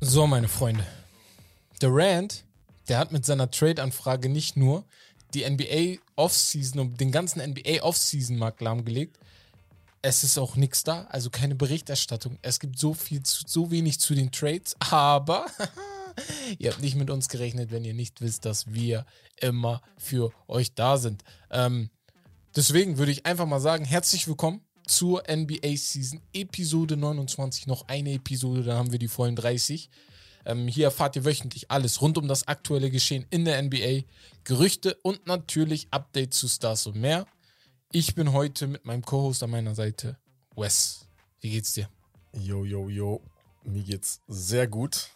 So, meine Freunde. Durant, der hat mit seiner Trade-Anfrage nicht nur die NBA Offseason und den ganzen NBA Offseason-Markt lahmgelegt. Es ist auch nichts da, also keine Berichterstattung. Es gibt so viel, so wenig zu den Trades, aber ihr habt nicht mit uns gerechnet, wenn ihr nicht wisst, dass wir immer für euch da sind. Ähm, deswegen würde ich einfach mal sagen, herzlich willkommen zur NBA Season Episode 29. Noch eine Episode, dann haben wir die vollen 30. Ähm, hier erfahrt ihr wöchentlich alles rund um das aktuelle Geschehen in der NBA, Gerüchte und natürlich Updates zu Stars und mehr. Ich bin heute mit meinem Co-Host an meiner Seite, Wes. Wie geht's dir? Yo, yo, yo. Mir geht's sehr gut.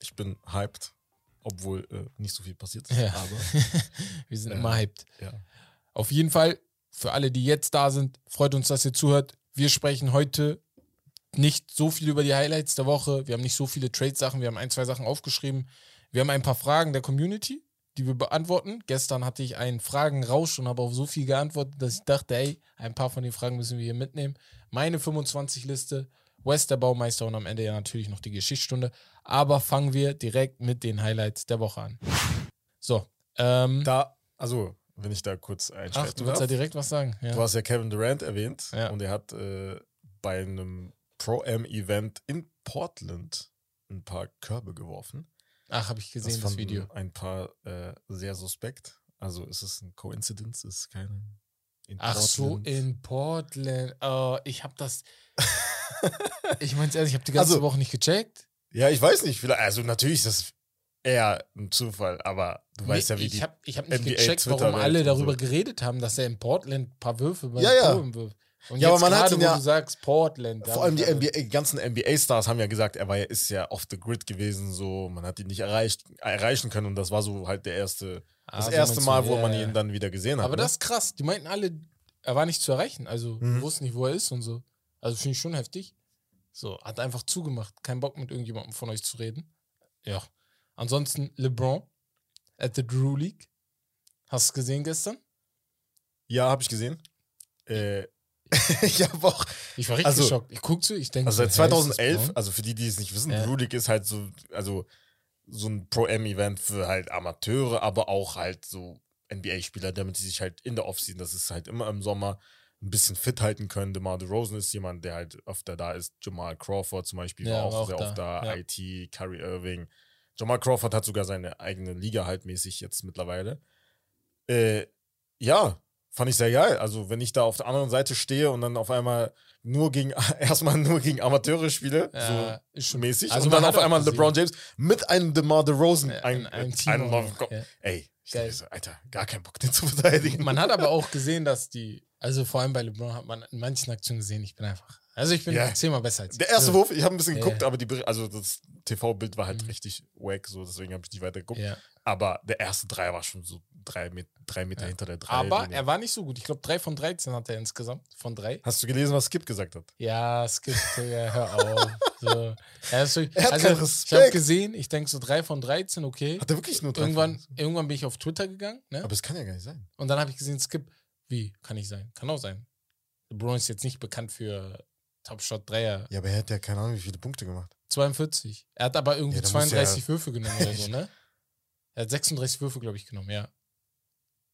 Ich bin hyped, obwohl äh, nicht so viel passiert ist. Ja. Aber Wir sind Ja. immer hyped. ja. Auf jeden Fall, für alle, die jetzt da sind, freut uns, dass ihr zuhört. Wir sprechen heute nicht so viel über die Highlights der Woche. Wir haben nicht so viele Trade-Sachen. Wir haben ein, zwei Sachen aufgeschrieben. Wir haben ein paar Fragen der Community, die wir beantworten. Gestern hatte ich einen Fragenrausch und habe auf so viel geantwortet, dass ich dachte, ey, ein paar von den Fragen müssen wir hier mitnehmen. Meine 25-Liste, West der Baumeister und am Ende ja natürlich noch die Geschichtsstunde. Aber fangen wir direkt mit den Highlights der Woche an. So, ähm, Da, also, wenn ich da kurz ach, einschreiten du willst ja darf. direkt was sagen. Ja. Du hast ja Kevin Durant erwähnt Ja. und er hat äh, bei einem Pro-Am-Event in Portland ein paar Körbe geworfen. Ach, habe ich gesehen, das, fanden Video. ein paar äh, sehr suspekt. Also ist es ein Coincidence, ist es keine. In Ach so, Portland. in Portland. Oh, ich habe das. ich meine ehrlich, ich habe die ganze Also- Woche nicht gecheckt. Ja, ich weiß nicht. Vielleicht, also natürlich ist das eher ein Zufall, aber du weißt ja, wie ich die. habe ich hab nicht NBA gecheckt, warum Twitter-Welt alle darüber so. geredet haben, dass er in Portland ein paar Würfe bei Ja, ja. Wirft. Und Ja, jetzt aber man hat ihn ja- du sagst Portland. Vor hab allem die NBA, ganzen NBA-Stars haben ja gesagt, er war ja, ist ja off the grid gewesen, so man hat ihn nicht erreicht, erreichen können und das war so halt der erste, Ah, das so erste Mal, du, wo ja, man ihn dann wieder gesehen hat. Aber ne? das ist krass. Die meinten alle, er war nicht zu erreichen. Also Mhm. wussten nicht, wo er ist und so. Also finde ich schon heftig. So, hat einfach zugemacht. Kein Bock mit irgendjemandem von euch zu reden. Ja. Ansonsten LeBron at the Drew League. Hast du es gesehen gestern? ja, habe ich gesehen. Äh, ich habe auch, Ich war richtig Also- geschockt. Ich guck zu, ich denke. also seit so, hä, ist das 2011, Braun? also für die, die es nicht wissen, Ja. Drew League ist halt so, also so ein Pro-M-Event für halt Amateure, aber auch halt so NBA-Spieler, damit sie sich halt in der Offseason, das ist halt immer im Sommer, ein bisschen fit halten können. DeMar DeRozan ist jemand, der halt öfter da ist. Jamal Crawford zum Beispiel Ja, war auch, sehr oft da. ja. IT, Kyrie Irving. Jamal Crawford hat sogar seine eigene Liga halt mäßig jetzt mittlerweile. Äh, ja, fand ich sehr geil. Also, wenn ich da auf der anderen Seite stehe und dann auf einmal nur gegen, erstmal nur gegen Amateure spiele, Ja, so ist schon mäßig, Also und dann auf einmal. LeBron James mit einem DeMar DeRozan Ja, ein, in einem äh, Team auf- noch, ja. Ey, ich Geil. dachte so, Alter, gar keinen Bock, den zu verteidigen. Man hat aber auch gesehen, dass die, also vor allem bei LeBron hat man in manchen Aktionen gesehen, ich bin einfach. Also ich bin Ja. zehnmal besser als Der erste. Wurf, ich habe ein bisschen geguckt, ja. aber die, also das TV-Bild war halt Mhm. richtig wack, so deswegen habe ich nicht weiter geguckt. Ja. Aber der erste Dreier war schon so drei, Met drei Meter Ja. hinter der drei. Aber er war nicht so gut. Ich glaube, drei von 13 hat er insgesamt. Von drei. Hast du gelesen, was Skip gesagt hat? Ja, gibt, ja, hör auf. So. Er so, Er hat also, ich habe gesehen, ich denke so drei von 13, okay. Hat er wirklich nur drei? Irgendwann, irgendwann bin ich auf Twitter gegangen, ne? Aber es kann ja gar nicht sein. Und dann habe ich gesehen, Skip. Wie? Kann nicht sein. Kann auch sein. LeBron ist jetzt nicht bekannt für Top Shot Dreier. Ja, aber er hat ja keine Ahnung, wie viele Punkte gemacht. 42. Er hat aber irgendwie Ja, da muss 32 Würfe genommen oder so, ne? Er hat 36 Würfe, glaube ich, genommen, ja.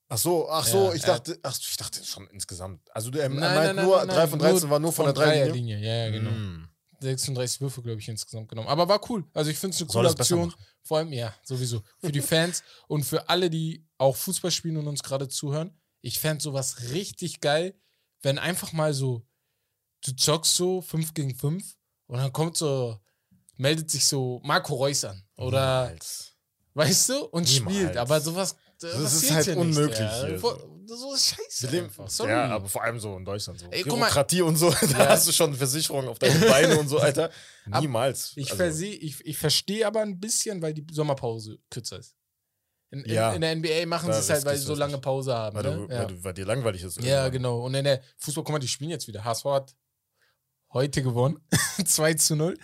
Ach so, ach so, Ja, ich dachte, ach, ich dachte schon insgesamt. Also er, Nein, meint nein, nein, nur nein, drei nein, von nur 13 war nur von, der Dreierlinie. Dreierlinie. Ja, ja, genau. Mm. 36 Würfe, glaube ich, insgesamt genommen. Aber war cool. Also ich finde es eine coole Aktion. Vor allem, ja, sowieso. Für die Fans und für alle, die auch Fußball spielen und uns gerade zuhören. Ich fände sowas richtig geil, wenn einfach mal so, du zockst so 5 gegen 5 und dann kommt so, meldet sich so Marco Reus an. Oder, Niemals. weißt du, und Niemals. spielt. Aber sowas. Das ist halt unmöglich hier, Vor- So ist scheiße. Leben, ja, aber vor allem so in Deutschland so. Ey, guck mal. Bürokratie und so, da Ja. hast du schon Versicherung auf deine Beine und so, Alter. Niemals. Ich, Also, verseh- ich, ich verstehe aber ein bisschen, weil die Sommerpause kürzer ist. In, in, Ja. in der NBA machen sie es halt, weil sie so lange. Pause haben. weil, Ne? du, ja. weil, du, weil dir langweilig ist. ja, irgendwann. genau. Und in der Fußball, guck mal, die spielen jetzt wieder. HSV hat heute gewonnen. 2 zu 0.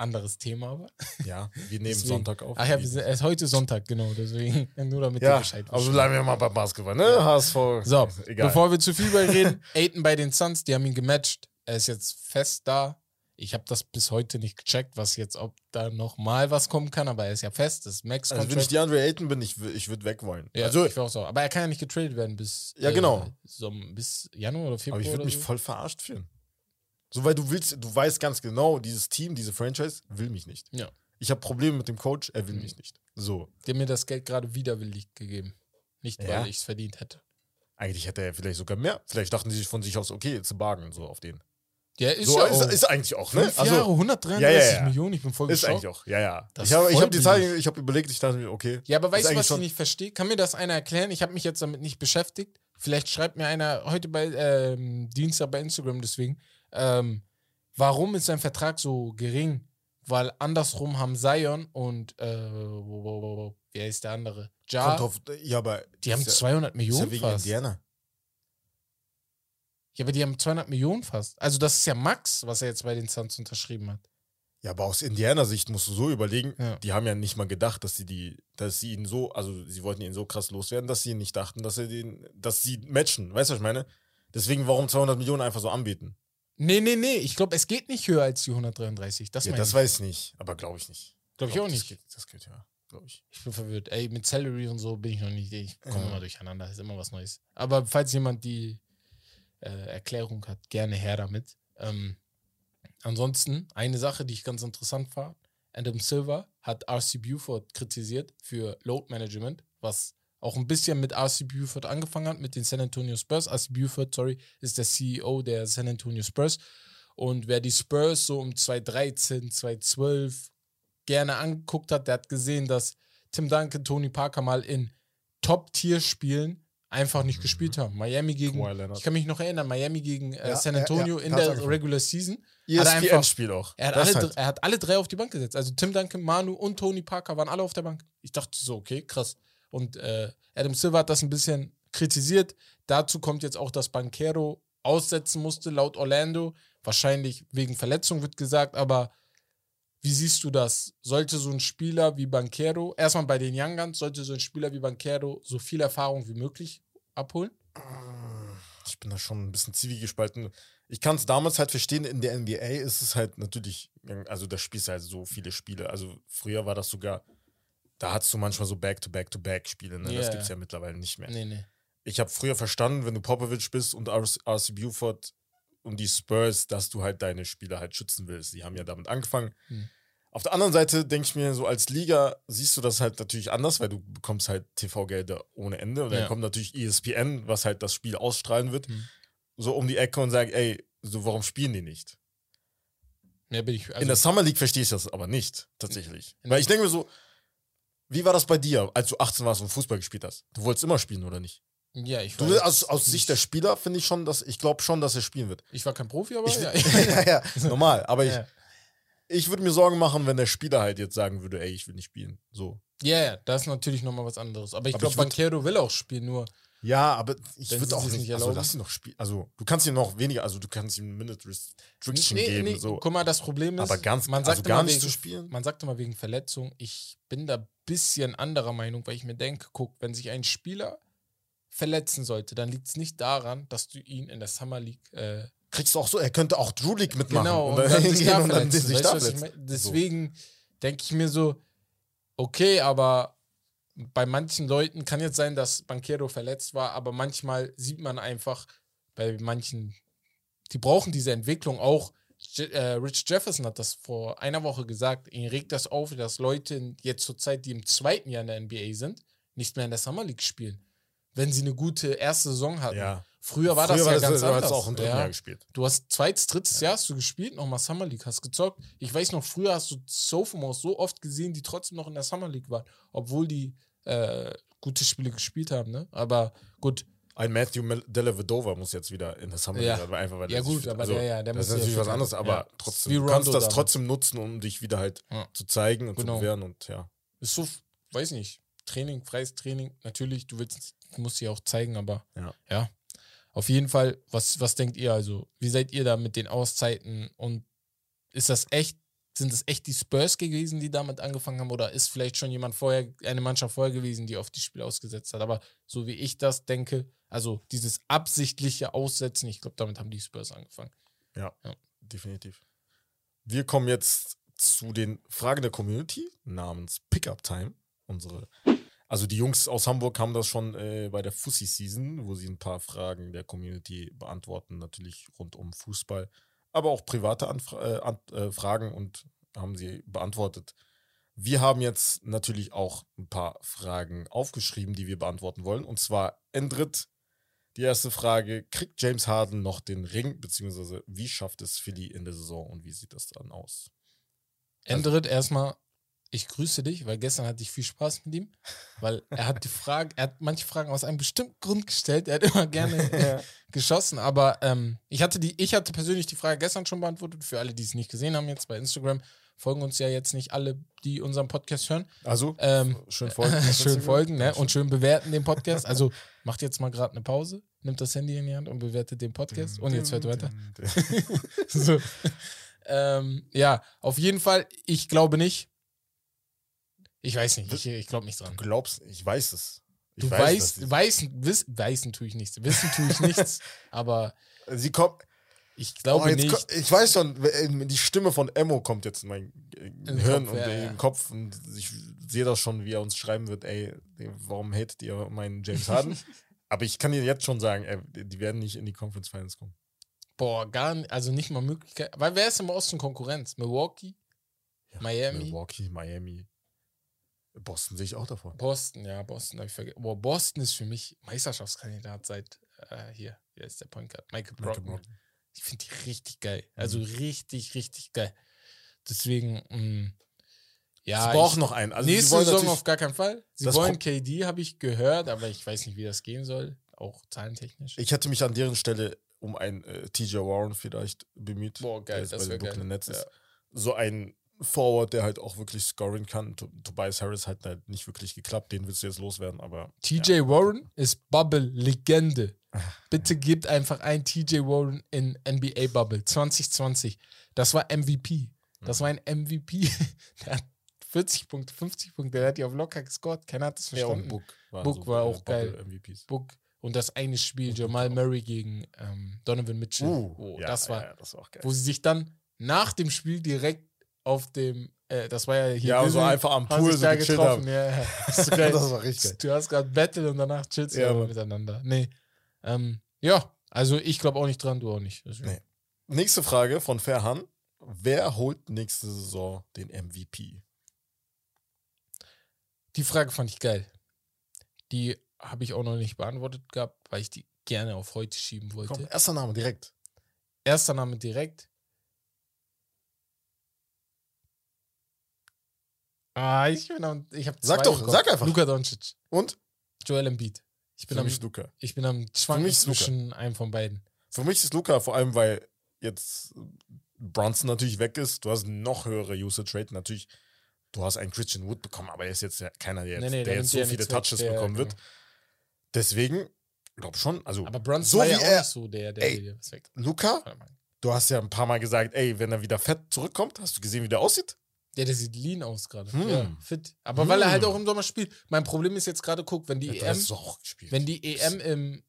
Anderes Thema aber. Ja, wir nehmen Deswegen. Sonntag auf. Ach ja, wir sind, es ist heute Sonntag, genau. Deswegen, nur damit ihr ja, Bescheid aber wisst. bleiben wir mal beim Basketball, ne? HSV. So, egal. bevor wir zu viel bei reden, Aiden bei den Suns, die haben ihn gematcht. Er ist jetzt fest da. Ich habe das bis heute nicht gecheckt, was jetzt, ob da nochmal was kommen kann, aber er ist ja fest, das ist Max Also wenn ich DeAndre Ayton bin, ich, ich würde weg wollen. ja, also, ich auch so. Aber er kann ja nicht getradet werden bis, Ja, genau. so, bis Januar oder Februar. aber ich würde mich so. voll verarscht fühlen. So, weil du willst, du weißt ganz genau, dieses Team, diese Franchise will mich nicht. Ja. Ich habe Probleme mit dem Coach, er will Mhm. mich nicht. So. Die haben mir das Geld gerade widerwillig gegeben. Nicht, Ja. weil ich es verdient hätte. Eigentlich hätte er vielleicht sogar mehr. Vielleicht dachten sie sich von sich aus, okay, zu bargen, so auf den. Ja, ist so ja ist, auch. ist eigentlich auch, ne? Fünf Jahre, 133 ja, ja, ja. Millionen, ich bin voll ist geschockt. eigentlich auch, ja, ja. Das ich habe ist hab die Zahl, ich habe überlegt, ich dachte mir, okay. Ja, aber Ist weißt du, was ich nicht verstehe? Kann mir das einer erklären? Ich habe mich jetzt damit nicht beschäftigt. Vielleicht schreibt mir einer heute bei ähm, Dienstag bei Instagram deswegen, ähm, warum ist sein Vertrag so gering? Weil andersrum haben Zion und äh, wo, wo, wo, wo, wie heißt der andere? Ja, ja, aber die haben ist ja, 200 ist Millionen ja wegen fast. Indiana. Ja, aber die haben 200 Millionen fast. Also das ist ja Max, was er jetzt bei den Suns unterschrieben hat. Ja, aber aus Indianer-Sicht musst du so überlegen, Ja. die haben ja nicht mal gedacht, dass sie die, dass sie ihn so, also sie wollten ihn so krass loswerden, dass sie nicht dachten, dass sie den, dass sie matchen. Weißt du, was ich meine? Deswegen, warum 200 Millionen einfach so anbieten? Nee, nee, nee. Ich glaube, es geht nicht höher als die 133. Das ja, das ich. weiß ich nicht, aber glaube ich nicht. Glaube ich auch das nicht. Geht, das geht ja, glaube ich. Ich bin verwirrt. Ey, mit Salary und so bin ich noch nicht. Ich komme Ja. immer durcheinander. Ist immer was Neues. Aber falls jemand die äh, Erklärung hat, gerne her damit. Ähm, ansonsten, eine Sache, die ich ganz interessant fand: Adam Silver hat RC Buford kritisiert für Load Management, was auch ein bisschen mit RC Buford angefangen hat, mit den San Antonio Spurs. RC Buford, sorry, ist der CEO der San Antonio Spurs. Und wer die Spurs so um 2013, 2012 gerne angeguckt hat, der hat gesehen, dass Tim Duncan, Tony Parker mal in Top-Tier-Spielen einfach nicht gespielt haben. Miami gegen, ich kann mich noch erinnern, Miami gegen äh, Ja, San ja, Antonio ja, in hat's der. Regular Season. Er ESPN-Spiel auch. Er hat, alle, halt. er hat alle drei auf die Bank gesetzt. Also Tim Duncan, Manu und Tony Parker waren alle auf der Bank. Ich dachte so, okay, krass. Und äh, Adam Silver hat das ein bisschen kritisiert. Dazu kommt jetzt auch, dass Banquero aussetzen musste, laut Orlando. Wahrscheinlich wegen Verletzung wird gesagt, aber wie siehst du das? Sollte so ein Spieler wie Banquero, erstmal bei den Young Guns, sollte so ein Spieler wie Banquero so viel Erfahrung wie möglich abholen? Ich bin da schon ein bisschen zwiegespalten. Ich kann es damals halt verstehen, in der NBA ist es halt natürlich, also da spielst du halt so viele Spiele. Also früher war das sogar, da hattest du manchmal so Back-to-Back-to-Back-Spiele. Ne? Das Ja. gibt es ja mittlerweile nicht mehr. Nee, nee. Ich habe früher verstanden, wenn du Popovic bist und RC Buford und die Spurs, dass du halt deine Spieler halt schützen willst. Die haben ja damit angefangen. Hm. Auf der anderen Seite denke ich mir, so als Liga siehst du das halt natürlich anders, weil du bekommst halt TV-Gelder ohne Ende. Und dann Ja. kommt natürlich ESPN, was halt das Spiel ausstrahlen wird, Hm. so um die Ecke und sagt, ey, so warum spielen die nicht? Bin ich. Also, In der Summer League verstehe ich das aber nicht, tatsächlich. Weil ich denke mir so, wie war das bei dir, als du 18 warst und Fußball gespielt hast? Du wolltest immer spielen, oder nicht? Ja, ich Du, war aus, aus Sicht der Spieler finde ich schon, dass ich glaube schon, dass er spielen wird. Ich war kein Profi, aber Ich, ja. ja, ja, normal. Aber ich, Ja. ich würde mir Sorgen machen, wenn der Spieler halt jetzt sagen würde, ey, ich will nicht spielen. So. Ja, ja, das ist natürlich nochmal was anderes. Aber ich glaube, Banquero will auch spielen, nur. Ja, aber ich würde auch nicht, nicht also erlauben. lass ihn noch spielen. Also du kannst ihm noch weniger, also du kannst ihm Minute Restriction geben. so. Guck mal, das Problem ist, Aber ganz, man also sagt gar immer nicht wegen, zu spielen. Man sagt immer wegen Verletzung. Ich bin da ein bisschen anderer Meinung, weil ich mir denke, guck, wenn sich ein Spieler verletzen sollte, dann liegt es nicht daran, dass du ihn in der Summer League äh, Kriegst du auch so, er könnte auch Drew League mitmachen. Genau, und dann dann sich hingehen da und dann sich Weißt da ich mein? Deswegen denke ich mir so, okay, aber bei manchen Leuten kann jetzt sein, dass Banquero verletzt war, aber manchmal sieht man einfach, bei manchen, die brauchen diese Entwicklung auch. Je äh, Rich Jefferson hat das vor einer Woche gesagt, ihn regt das auf, dass Leute jetzt zur Zeit, die im zweiten Jahr in der NBA sind, nicht mehr in der Summer League spielen. Wenn sie eine gute erste Saison hatten. Ja. Früher war Früher das war ja das, ganz du hast anders. auch im dritten ja. Jahr gespielt. Du hast zweites, drittes Jahr hast du gespielt, nochmal Summer League, hast gezockt. Ich weiß noch, früher hast du Sophomores so oft gesehen, die trotzdem noch in der Summer League waren, obwohl die äh, gute Spiele gespielt haben, ne? Aber gut, Ein Matthew Dellavedova muss jetzt wieder in der Summer Ja. League, einfach weil Ja, gut, aber der- ja, der das ist natürlich was anderes, aber Ja. trotzdem, du kannst das damals. trotzdem nutzen, um dich wieder halt Ja. zu zeigen und Genau. zu bewähren und ja. ist so, weiß nicht, Training, freies Training, natürlich, du willst, du musst sie auch zeigen, aber Ja. ja. Auf jeden Fall, was, was denkt ihr also? Wie seid ihr da mit den Auszeiten und ist das echt, sind es echt die Spurs gewesen, die damit angefangen haben oder ist vielleicht schon jemand vorher, eine Mannschaft vorher gewesen, die auf die Spiele ausgesetzt hat? Aber so wie ich das denke, also dieses absichtliche Aussetzen, ich glaube, damit haben die Spurs angefangen. Ja, Ja. definitiv. wir kommen jetzt zu den Fragen der Community namens Pickup Time. Unsere, also die Jungs aus Hamburg haben das schon äh, bei der Fussi Season, wo sie ein paar Fragen der Community beantworten, natürlich rund um Fußball, aber auch private Anfra äh, äh, Fragen und haben sie beantwortet. Wir haben jetzt natürlich auch ein paar Fragen aufgeschrieben, die wir beantworten wollen. Und zwar Endrit, die erste Frage: Kriegt James Harden noch den Ring, beziehungsweise wie schafft es Philly in der Saison und wie sieht das dann aus? Endrit, erstmal, ich grüße dich, weil gestern hatte ich viel Spaß mit ihm, weil er hat die Frage, er hat manche Fragen aus einem bestimmten Grund gestellt. Er hat immer gerne äh, geschossen, aber ähm, ich hatte die, ich hatte persönlich die Frage gestern schon beantwortet. Für alle, die es nicht gesehen haben, jetzt bei Instagram folgen uns ja jetzt nicht alle, die unseren Podcast hören. Also, Ähm, schön folgen. schön folgen, ne? Und schön bewerten den Podcast. Also macht jetzt mal gerade eine Pause, nimmt das Handy in die Hand und bewertet den Podcast. Und jetzt hört weiter. so. ähm, ja, auf jeden Fall, ich glaube nicht. Ich weiß nicht, ich, ich glaube nicht Du dran. glaubst, ich weiß es. Ich Du weiß, weißt, weißen, wiss, weißen tue ich nichts, wissen tue ich nichts, aber sie, kommt. ich Oh, glaube jetzt nicht. ko- ich weiß schon, die Stimme von Emo kommt jetzt in mein den Hirn Kopf, und ja, in ja. den Kopf und ich sehe das schon, wie er uns schreiben wird, ey, warum hatet ihr meinen James Harden? Aber ich kann dir jetzt schon sagen, ey, die werden nicht in die Conference Finals kommen. Boah, gar nicht, also nicht mal Möglichkeit. Weil wer ist im Osten Konkurrenz? Milwaukee? Miami? Milwaukee, Miami. Boston sehe ich auch davor. Boston, ja, Boston habe ich vergessen. Boah, Boston ist für mich Meisterschaftskandidat seit äh, hier. Hier ist der Point Guard. Michael Michael Brockton. Brockton. Ich finde die richtig geil. Also Mhm. richtig, richtig geil. Deswegen, mh, ja. Sie brauchen noch einen. Also nächste Saison auf gar keinen Fall. Sie wollen KD, habe ich gehört, aber ich weiß nicht, wie das gehen soll. Auch zahlentechnisch. Ich hätte mich an deren Stelle um einen äh, TJ Warren vielleicht bemüht. Boah, geil, das wäre geil. Nets Ja. So ein Forward, der halt auch wirklich scoren kann. To Tobias Harris hat halt nicht wirklich geklappt. Den willst du jetzt loswerden, aber. TJ Warren ist Bubble-Legende. Bitte gebt einfach ein TJ Warren in NBA Bubble 2020. Das war MVP. Das war ein MVP. Der hat 40 Punkte, 50 Punkte. Der hat die auf locker gescored. Keiner hat das Ja, verstanden. Book, waren Book war auch Bubble geil. MVPs. Book. Und das eine Spiel, Und Jamal Book. Murray gegen ähm, Donovan Mitchell. oh, ja, das war, ja, das war auch geil. wo sie sich dann nach dem Spiel direkt auf dem, äh, das war ja hier. Ja, so einfach am Pool so da gechillt getroffen. haben. Ja, ja. Das das war richtig geil. Du hast gerade Battle und danach chillst du Ja, miteinander. Nee. Ähm, ja, also ich glaube auch nicht dran, du auch nicht. Deswegen. Nee. Nächste Frage von Ferhan. Wer holt nächste Saison den MVP? Die Frage fand ich geil. Die habe ich auch noch nicht beantwortet gehabt, weil ich die gerne auf heute schieben wollte. Komm, erster Name direkt. Erster Name direkt. Ah, ich bin am, ich habe Sag doch, sag einfach. Luka Doncic, Und? Joel Embiid. Ich bin Für am, mich Luca. ich bin am Schwanken Luka. zwischen einem von beiden. Für mich ist Luca vor allem, weil jetzt Brunson natürlich weg ist. Du hast noch höhere Usage Rate. Natürlich, du hast einen Christian Wood bekommen, aber er ist jetzt ja keiner, der jetzt, Nee, nee, der jetzt so viele nichts weg. Touches Der- bekommen wird. genau. Deswegen, glaub schon. Also, Aber Brunson so war wie ja auch er- so der, der Ey. Luca, du hast ja ein paar Mal gesagt, ey, wenn er wieder fett zurückkommt, hast du gesehen, wie der aussieht? Ja, der sieht lean aus gerade. Hm. Ja, fit. Aber weil er halt Hm. auch im Sommer spielt. Mein Problem ist jetzt gerade, guck, wenn die Ja, EM, wenn die EM im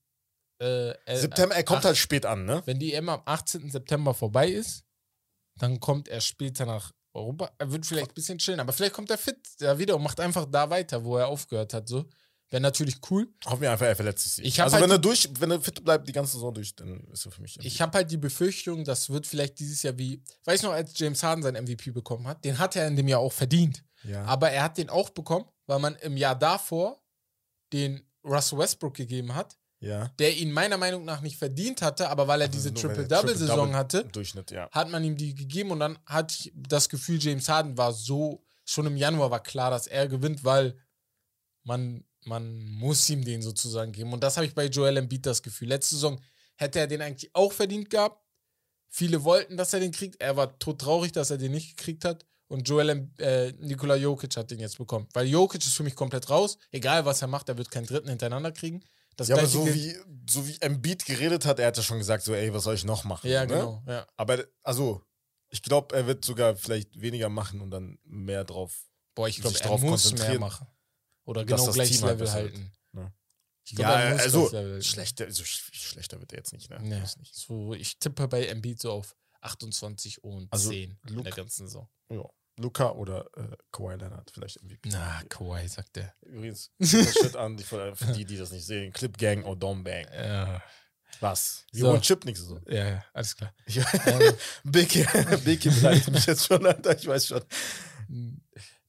äh, September, er kommt ach- halt spät an, ne? wenn die EM am 18. September vorbei ist, dann kommt er später nach Europa. Er wird vielleicht ein bisschen chillen, aber vielleicht kommt er fit da wieder und macht einfach da weiter, wo er aufgehört hat. So. Wäre natürlich cool. Hoffen wir einfach, er verletzt sich. Ich also, halt wenn er durch, wenn er fit bleibt die ganze Saison durch, dann ist er für mich. Ich habe halt die Befürchtung, das wird vielleicht dieses Jahr wie, weiß noch, als James Harden sein MVP bekommen hat, den hat er in dem Jahr auch verdient. ja. Aber er hat den auch bekommen, weil man im Jahr davor den Russell Westbrook gegeben hat, ja. der ihn meiner Meinung nach nicht verdient hatte, aber weil er diese Also er Triple-Double-Saison Triple-Double hatte, ja. hat man ihm die gegeben und dann hatte ich das Gefühl, James Harden war so, schon im Januar war klar, dass er gewinnt, weil man, man muss ihm den sozusagen geben. Und das habe ich bei Joel Embiid das Gefühl. Letzte Saison hätte er den eigentlich auch verdient gehabt. Viele wollten, dass er den kriegt. Er war todtraurig, dass er den nicht gekriegt hat. Und Joel, äh, Nikola Jokic hat den jetzt bekommen. Weil Jokic ist für mich komplett raus. Egal, was er macht, er wird keinen dritten hintereinander kriegen. Das Ja, aber so wie, so wie Embiid geredet hat, er hat ja schon gesagt, so, ey, was soll ich noch machen? Ja, ne? genau. Ja. Aber, also, ich glaube, er wird sogar vielleicht weniger machen und dann mehr drauf. Boah, ich glaube, er drauf muss mehr machen. Oder genau das gleiches Team halt Level halten. Ja. Ich glaub, Ja, also, schlechter, so sch- schlechter wird er jetzt nicht, ne? Nee, nicht. so, ich tippe bei Embiid so auf 28 und Also, 10 in der Luke- ganzen Saison. Ja. Luca oder äh, Kawhi Leonard vielleicht MVP. Na, Kawhi, sagt er. Übrigens, das Shit an, die, für für die, die das nicht sehen. Clip Gang oder Dom Bang. Ja, Was? Wir So. holen Chip nichts so. ja, ja, alles klar. Ich, Biki, Biki beleidigt mich jetzt schon, Alter. Ich weiß schon.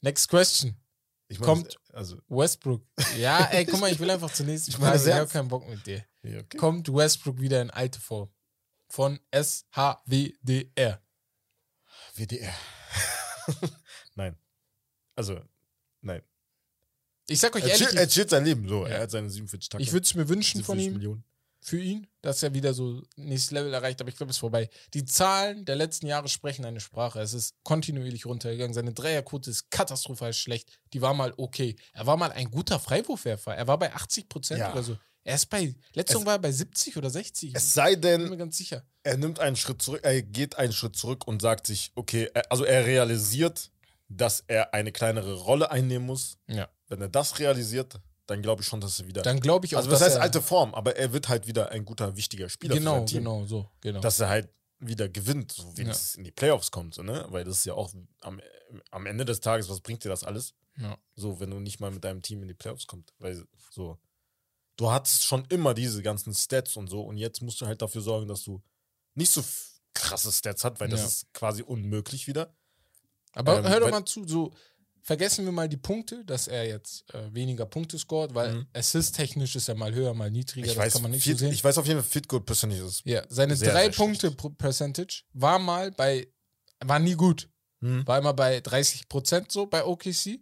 Next question. Ich meine, Kommt- Also, Westbrook. Ja, ey, guck mal, ich will einfach zur nächsten Ich meine Ich habe keinen Bock mit dir. ja, okay. Kommt Westbrook wieder in alte Form? Von SHWDR. WDR. nein. Also, nein. Ich sag euch Er ehrlich, chillt, er chillt sein Leben so. Ja. Er hat seine 47 Tage. ich würde es mir wünschen von 47 ihm, Millionen. Für ihn, dass er wieder so nächstes Level erreicht, aber ich glaube, es ist vorbei. Die Zahlen der letzten Jahre sprechen eine Sprache. Es ist kontinuierlich runtergegangen. Seine Dreierquote ist katastrophal schlecht. Die war mal okay. Er war mal ein guter Freiwurfwerfer. Er war bei 80 Prozent Ja. oder so. Er ist bei, letzte Saison war er bei 70 oder 60. Es sei ich bin denn, mir ganz sicher. er nimmt einen Schritt zurück, er geht einen Schritt zurück und sagt sich, okay, also er realisiert, dass er eine kleinere Rolle einnehmen muss. Ja. Wenn er das realisiert, dann glaube ich schon, dass er wieder. Dann glaube ich auch, also, dass heißt alte Form, aber er wird halt wieder ein guter, wichtiger Spieler für Genau, sein Team. genau, so, genau. Dass er halt wieder gewinnt, so wenigstens in die Playoffs kommt, so, ne? Weil das ist ja auch am, am Ende des Tages, was bringt dir das alles? ja. So, wenn du nicht mal mit deinem Team in die Playoffs kommst. Weil so, du hattest schon immer diese ganzen Stats und so und jetzt musst du halt dafür sorgen, dass du nicht so krasse Stats hast, weil das Ja. ist quasi unmöglich wieder. Aber Ähm, hör doch mal zu, so vergessen wir mal die Punkte, dass er jetzt äh, weniger Punkte scoret, weil Mhm. Assist-technisch ist er mal höher, mal niedriger, Ich das weiß, kann man nicht Field, so sehen. ich weiß auf jeden Fall, Fit Goal Percentage ist. ja, seine sehr, drei sehr Punkte schlecht. Percentage war mal bei, war nie gut, Hm. war immer bei 30 Prozent so bei OKC.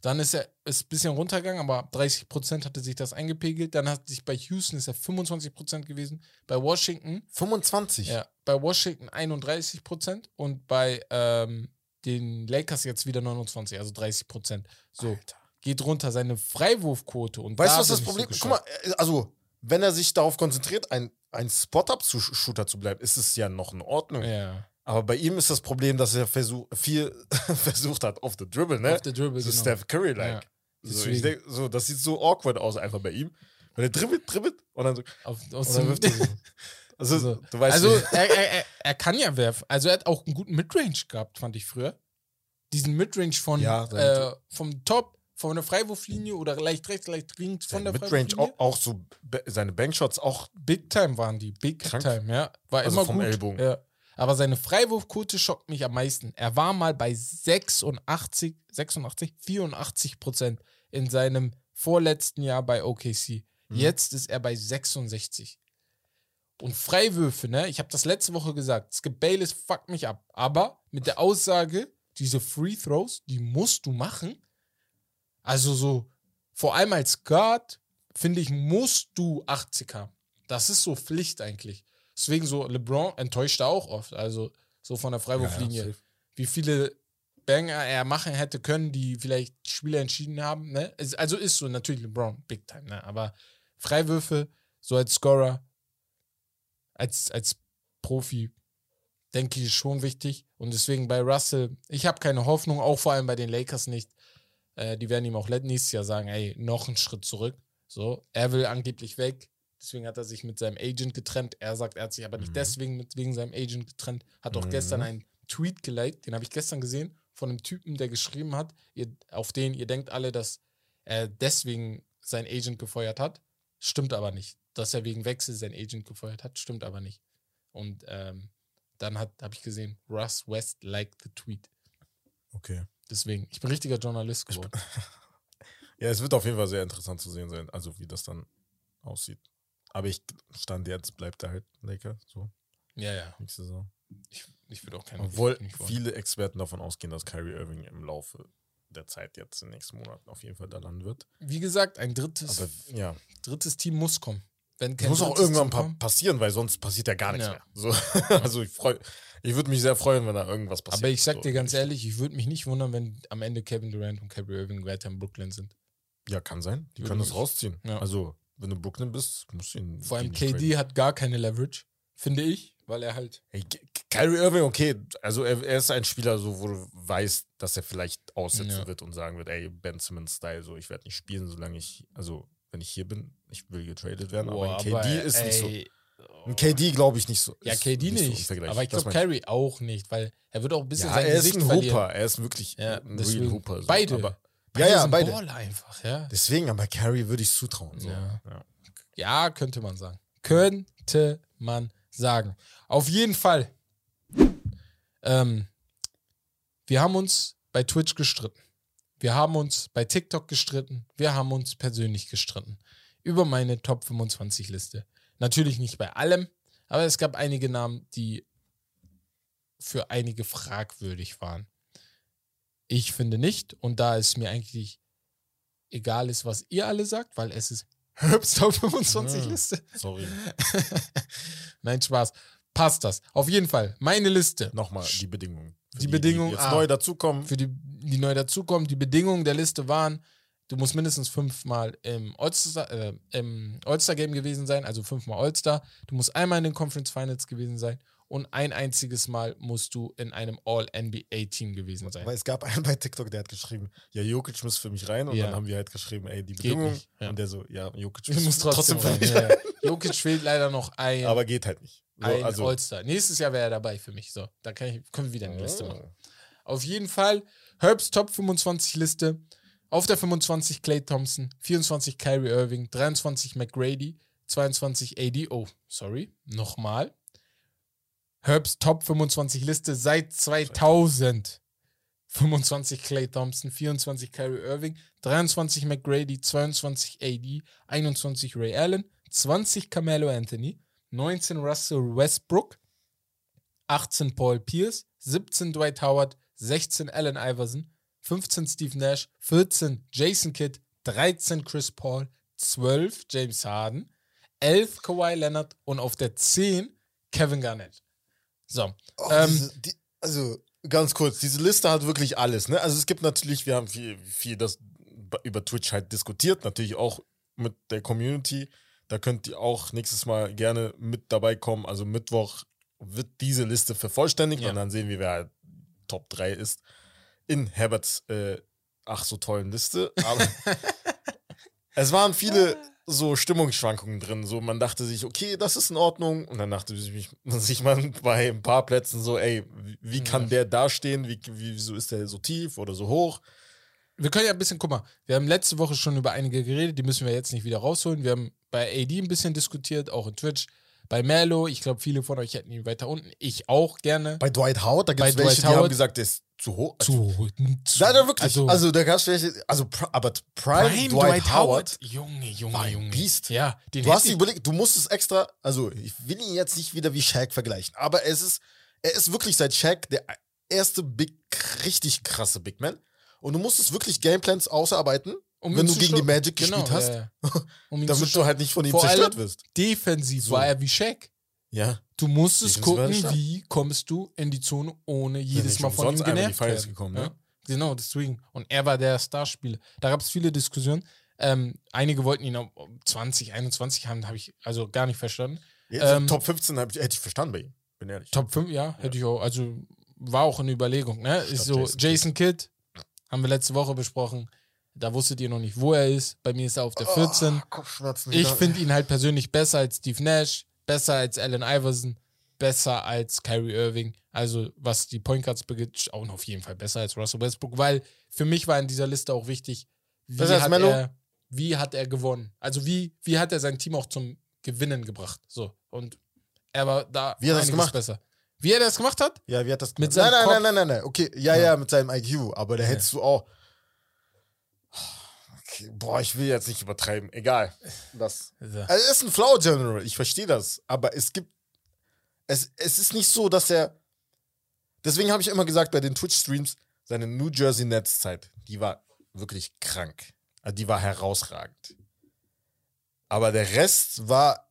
Dann ist er ist ein bisschen runtergegangen, aber ab 30 Prozent hatte sich das eingepegelt. Dann hat sich bei Houston ist er 25 Prozent gewesen. Bei Washington 25. Ja, bei Washington 31 Prozent und bei ähm, den Lakers jetzt wieder 29, also 30 Prozent. So, Alter. geht runter seine Freiwurfquote. Und Weißt da du, was das so Problem ist? geschockt. Guck mal, äh, also, wenn er sich darauf konzentriert, ein, ein Spot-Up-Shooter zu bleiben, ist es ja noch in Ordnung. Ja, Aber bei ihm ist das Problem, dass er versuch, viel versucht hat auf the Dribble, ne? auf der Dribble, so genau. Steph Curry-like. Ja, so, deswegen. ich denk, so, das sieht so awkward aus einfach bei ihm. Wenn er dribbelt, dribbelt und dann so. Auf, Und dann wirft er so. Also, so. du weißt also er, er, er, kann ja werfen. Also er hat auch einen guten Midrange gehabt, fand ich früher. Diesen Midrange von Ja, äh, vom Top, von der Freiwurflinie oder leicht rechts, leicht links von der Midrange Freiwurflinie. auch, auch so, seine Bankshots auch. Big Time waren die. Big Krank. Time, ja. War Also immer vom gut. Ellbogen. Ja. Aber seine Freiwurfquote schockt mich am meisten. Er war mal bei 86, 86, 84 Prozent in seinem vorletzten Jahr bei OKC. Mhm. Jetzt ist er bei 66. Und Freiwürfe, ne? Ich habe das letzte Woche gesagt. Skip Bayless fuckt mich ab. Aber mit der Aussage, diese Free Throws, die musst du machen. Also so, vor allem als Guard, finde ich, musst du 80 haben. Das ist so Pflicht eigentlich. Deswegen so, LeBron enttäuscht er auch oft. Also so von der Freiwurflinie. safe. Wie viele Banger er machen hätte können, die vielleicht Spieler entschieden haben. Ne? Also ist so natürlich LeBron, Big Time. Ne? Aber Freiwürfe, so als Scorer, als, als Profi, denke ich, schon wichtig. Und deswegen bei Russell, ich habe keine Hoffnung, auch vor allem bei den Lakers nicht. Äh, die werden ihm auch nächstes Jahr sagen, ey, noch einen Schritt zurück. So, er will angeblich weg. Deswegen hat er sich mit seinem Agent getrennt. Er sagt, er hat sich aber nicht Mhm. deswegen mit, wegen seinem Agent getrennt. Hat auch Mhm. gestern einen Tweet geliked, den habe ich gestern gesehen, von einem Typen, der geschrieben hat, ihr, auf den ihr denkt alle, dass er deswegen sein Agent gefeuert hat. Stimmt aber nicht. Dass er wegen Wechsel sein Agent gefeuert hat, stimmt aber nicht. Und ähm, dann habe ich gesehen, Russ West liked the tweet. Okay. Deswegen, ich bin richtiger Journalist geworden. Ja, es wird auf jeden Fall sehr interessant zu sehen sein, also wie das dann aussieht. Aber ich stand jetzt, bleibt er halt Laker, so, Ja, ja. nächste Saison. Ich, ich würde auch keine Obwohl viele Experten davon ausgehen, dass Kyrie Irving im Laufe der Zeit jetzt in den nächsten Monaten auf jeden Fall da landen wird. Wie gesagt, ein drittes, Aber ja, drittes Team muss kommen. Wenn das kein muss auch irgendwann pa passieren, weil sonst passiert ja gar nichts Ja. mehr. So, also ich freue, ich würde mich sehr freuen, wenn da irgendwas passiert. Aber ich sag dir ganz ehrlich, ich würde mich nicht wundern, wenn am Ende Kevin Durant und Kyrie Irving weiter in Brooklyn sind. Ja, kann sein. Die Würde können das rausziehen. Ja. Also, wenn du Brooklyn bist, musst du ihn. Vor allem KD hat gar keine Leverage, finde ich, weil er halt. Hey, Kyrie Irving, okay, also er, er ist ein Spieler, so, wo du weißt, dass er vielleicht aussetzen Ja. wird und sagen wird, ey, Ben Simmons-Style, so, ich werde nicht spielen, solange ich, also, wenn ich hier bin, ich will getradet werden, aber ein KD ist nicht so. ey, Ein KD glaube ich nicht so. Ja, KD so im nicht. Vergleich. aber ich glaube Curry auch nicht, weil er wird auch ein bisschen Ja, sein er ist ein verlieren. Hooper. Er ist wirklich Ja, ein real Hooper. so. beide. Aber, Beide ja, ja, sind beide. Baller einfach, ja. Deswegen, aber Carrie würde ich zutrauen. So. Ja. Ja. Ja, könnte man sagen. Könnte man sagen. Auf jeden Fall. Ähm, wir haben uns bei Twitch gestritten. Wir haben uns bei TikTok gestritten. Wir haben uns persönlich gestritten. Über meine Top 25 Liste. Natürlich nicht bei allem, aber es gab einige Namen, die für einige fragwürdig waren. Ich finde nicht. Und da es mir eigentlich egal ist, was ihr alle sagt, weil es ist Herbst Top 25 Ja. Liste. Sorry. Nein, Spaß. Passt das. Auf jeden Fall. Meine Liste. Nochmal die Bedingungen. Für Die Bedingungen, Die jetzt ah. neu dazukommen. Für die, die neu dazukommen. Die Bedingungen der Liste waren, du musst mindestens fünfmal im All-Star äh, im All-Star-Game gewesen sein, also fünfmal All-Star. Du musst einmal in den Conference Finals gewesen sein und ein einziges Mal musst du in einem All-NBA-Team gewesen sein. Weil es gab einen bei TikTok, der hat geschrieben, ja, Jokic muss für mich rein. Und Ja. dann haben wir halt geschrieben, ey, die Bedingungen. nicht, ja. Und der so, ja, Jokic Du musst trotzdem, für rein. mich Ja, rein. ja. Jokic fehlt leider noch ein, Aber geht halt nicht. Ein also, All-Star. Nächstes Jahr wäre er dabei für mich. So, da kann ich, können wir wieder eine Liste machen. oh. Auf jeden Fall Herbs Top 25 Liste. Auf der 25 Clay Thompson, 24 Kyrie Irving, 23 McGrady, 22 AD. Oh, sorry. Nochmal. Herbs Top 25 Liste seit 2000. 25 Clay Thompson, 24 Kyrie Irving, 23 McGrady, 22 AD, 21 Ray Allen, 20 Carmelo Anthony, 19 Russell Westbrook, 18 Paul Pierce, 17 Dwight Howard, 16 Allen Iverson, 15 Steve Nash, 14 Jason Kidd, 13 Chris Paul, 12 James Harden, 11 Kawhi Leonard und auf der 10 Kevin Garnett. So, Oh, ähm, diese, die, also ganz kurz, diese Liste hat wirklich alles. Ne? Also es gibt natürlich, wir haben viel, viel das über Twitch halt diskutiert, natürlich auch mit der Community. Da könnt ihr auch nächstes Mal gerne mit dabei kommen. Also Mittwoch wird diese Liste vervollständigt Ja. und dann sehen wir, wer halt Top 3 ist in Herberts äh, ach so tollen Liste. Aber es waren viele so Stimmungsschwankungen drin. So, man dachte sich, okay, das ist in Ordnung. Und dann dachte sich, sich man bei ein paar Plätzen so, ey, wie, wie kann Ja. der da stehen? Wie, wie, wieso ist der so tief oder so hoch? Wir können ja ein bisschen, guck mal, wir haben letzte Woche schon über einige geredet, die müssen wir jetzt nicht wieder rausholen. Wir haben bei AD ein bisschen diskutiert, auch in Twitch. Bei Melo, ich glaube, viele von euch hätten ihn weiter unten. Ich auch gerne. Bei Dwight Howard, da gibt es welche, Dwight die haben gesagt, der ist zu hoch. zu, zu Nein, nein, wirklich. Also, Also, da gab es welche, also, aber Prime, Prime Dwight, Howard, Junge, Junge, war Junge. Biest. Ja, den Du hast dir überlegt, du musst es extra, also ich will ihn jetzt nicht wieder wie Shaq vergleichen, aber es ist, er ist wirklich seit Shaq der erste Big, richtig krasse Big Man. Und du musstest wirklich Gameplans ausarbeiten, um wenn du zu gegen die. Magic Genau, gespielt hast, ja, ja. Um zu damit du halt nicht von ihm Vor zerstört wirst. Defensiv So. war er wie Shaq. Ja. Du musstest Defensiv gucken, wie kommst du in die Zone, ohne jedes Mal von ihm genervt werden. gekommen, ja? ne? Genau, deswegen. Und er war der Starspieler. Da gab es viele Diskussionen. Ähm, einige wollten ihn auf 20, 21 haben, habe ich also gar nicht verstanden. Ja, Ähm, Top 15 hab ich, hätte ich verstanden bei ihm, bin ehrlich. Top 5, ja, hätte ich auch. Also war auch eine Überlegung. Ne? Ist so, Jason Jason, Kidd, haben wir letzte Woche besprochen. Da wusstet ihr noch nicht, wo er ist. Bei mir ist er auf der 14. Oh. Ich finde ihn halt persönlich besser als Steve Nash, besser als Allen Iverson, besser als Kyrie Irving. Also, was die Point Guards begeht, auch auf jeden Fall besser als Russell Westbrook, weil für mich war in dieser Liste auch wichtig, wie, hat, er, wie hat er gewonnen? Also, wie, wie hat er sein Team auch zum Gewinnen gebracht? So. Und er war da Wie hat einiges gemacht? besser. Wie er das gemacht hat? Ja, wie hat das Mit gemacht? seinem nein, nein, nein, nein, nein, nein. Okay, ja, Ja. ja, mit seinem IQ, aber da hättest du auch. Okay, boah, ich will jetzt nicht übertreiben. Egal. Das. So. Also, er ist ein Flower General, ich verstehe das. Aber es gibt. Es, es ist nicht so, dass er. Deswegen habe ich immer gesagt, bei den Twitch-Streams, seine New Jersey Nets-Zeit, die war wirklich krank. Also die war herausragend. Aber der Rest war.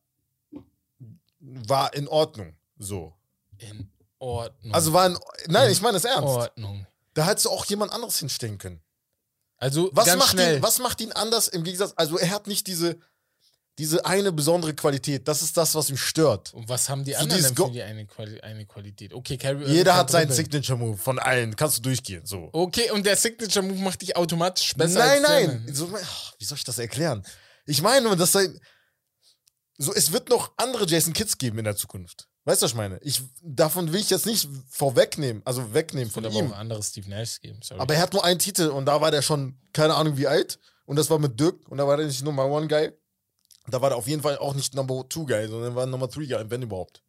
war in Ordnung. So. In Ordnung. Also war in, Nein, ich meine es ernst. Ordnung. Da hättest du auch jemand anderes hinstellen können. Also, Was ganz macht, schnell. ihn, was macht ihn anders im Gegensatz? Also, er hat nicht diese, diese eine besondere Qualität. Das ist das, was ihm stört. Und was haben die So anderen für die eine, Quali eine Qualität? Okay, Kyrie Irving Jeder hat seinen dribbeln. Signature Move von allen. Kannst du durchgehen. So. Okay, und der Signature Move macht dich automatisch besser nein, nein. So, ach, wie soll ich das erklären? Ich meine, dass sein. so, es wird noch andere Jason Kids geben in der Zukunft. Weißt du, was ich meine? Ich, davon will ich jetzt nicht vorwegnehmen, also wegnehmen von Von ihm. aber auch andere Steve Nash geben. Sorry. Aber er hat nur einen Titel und da war der schon, keine Ahnung wie alt. Und das war mit Dirk und da war der nicht Nummer One Guy. Da war der auf jeden Fall auch nicht Number Two Guy, sondern war Nummer Three Guy, wenn überhaupt.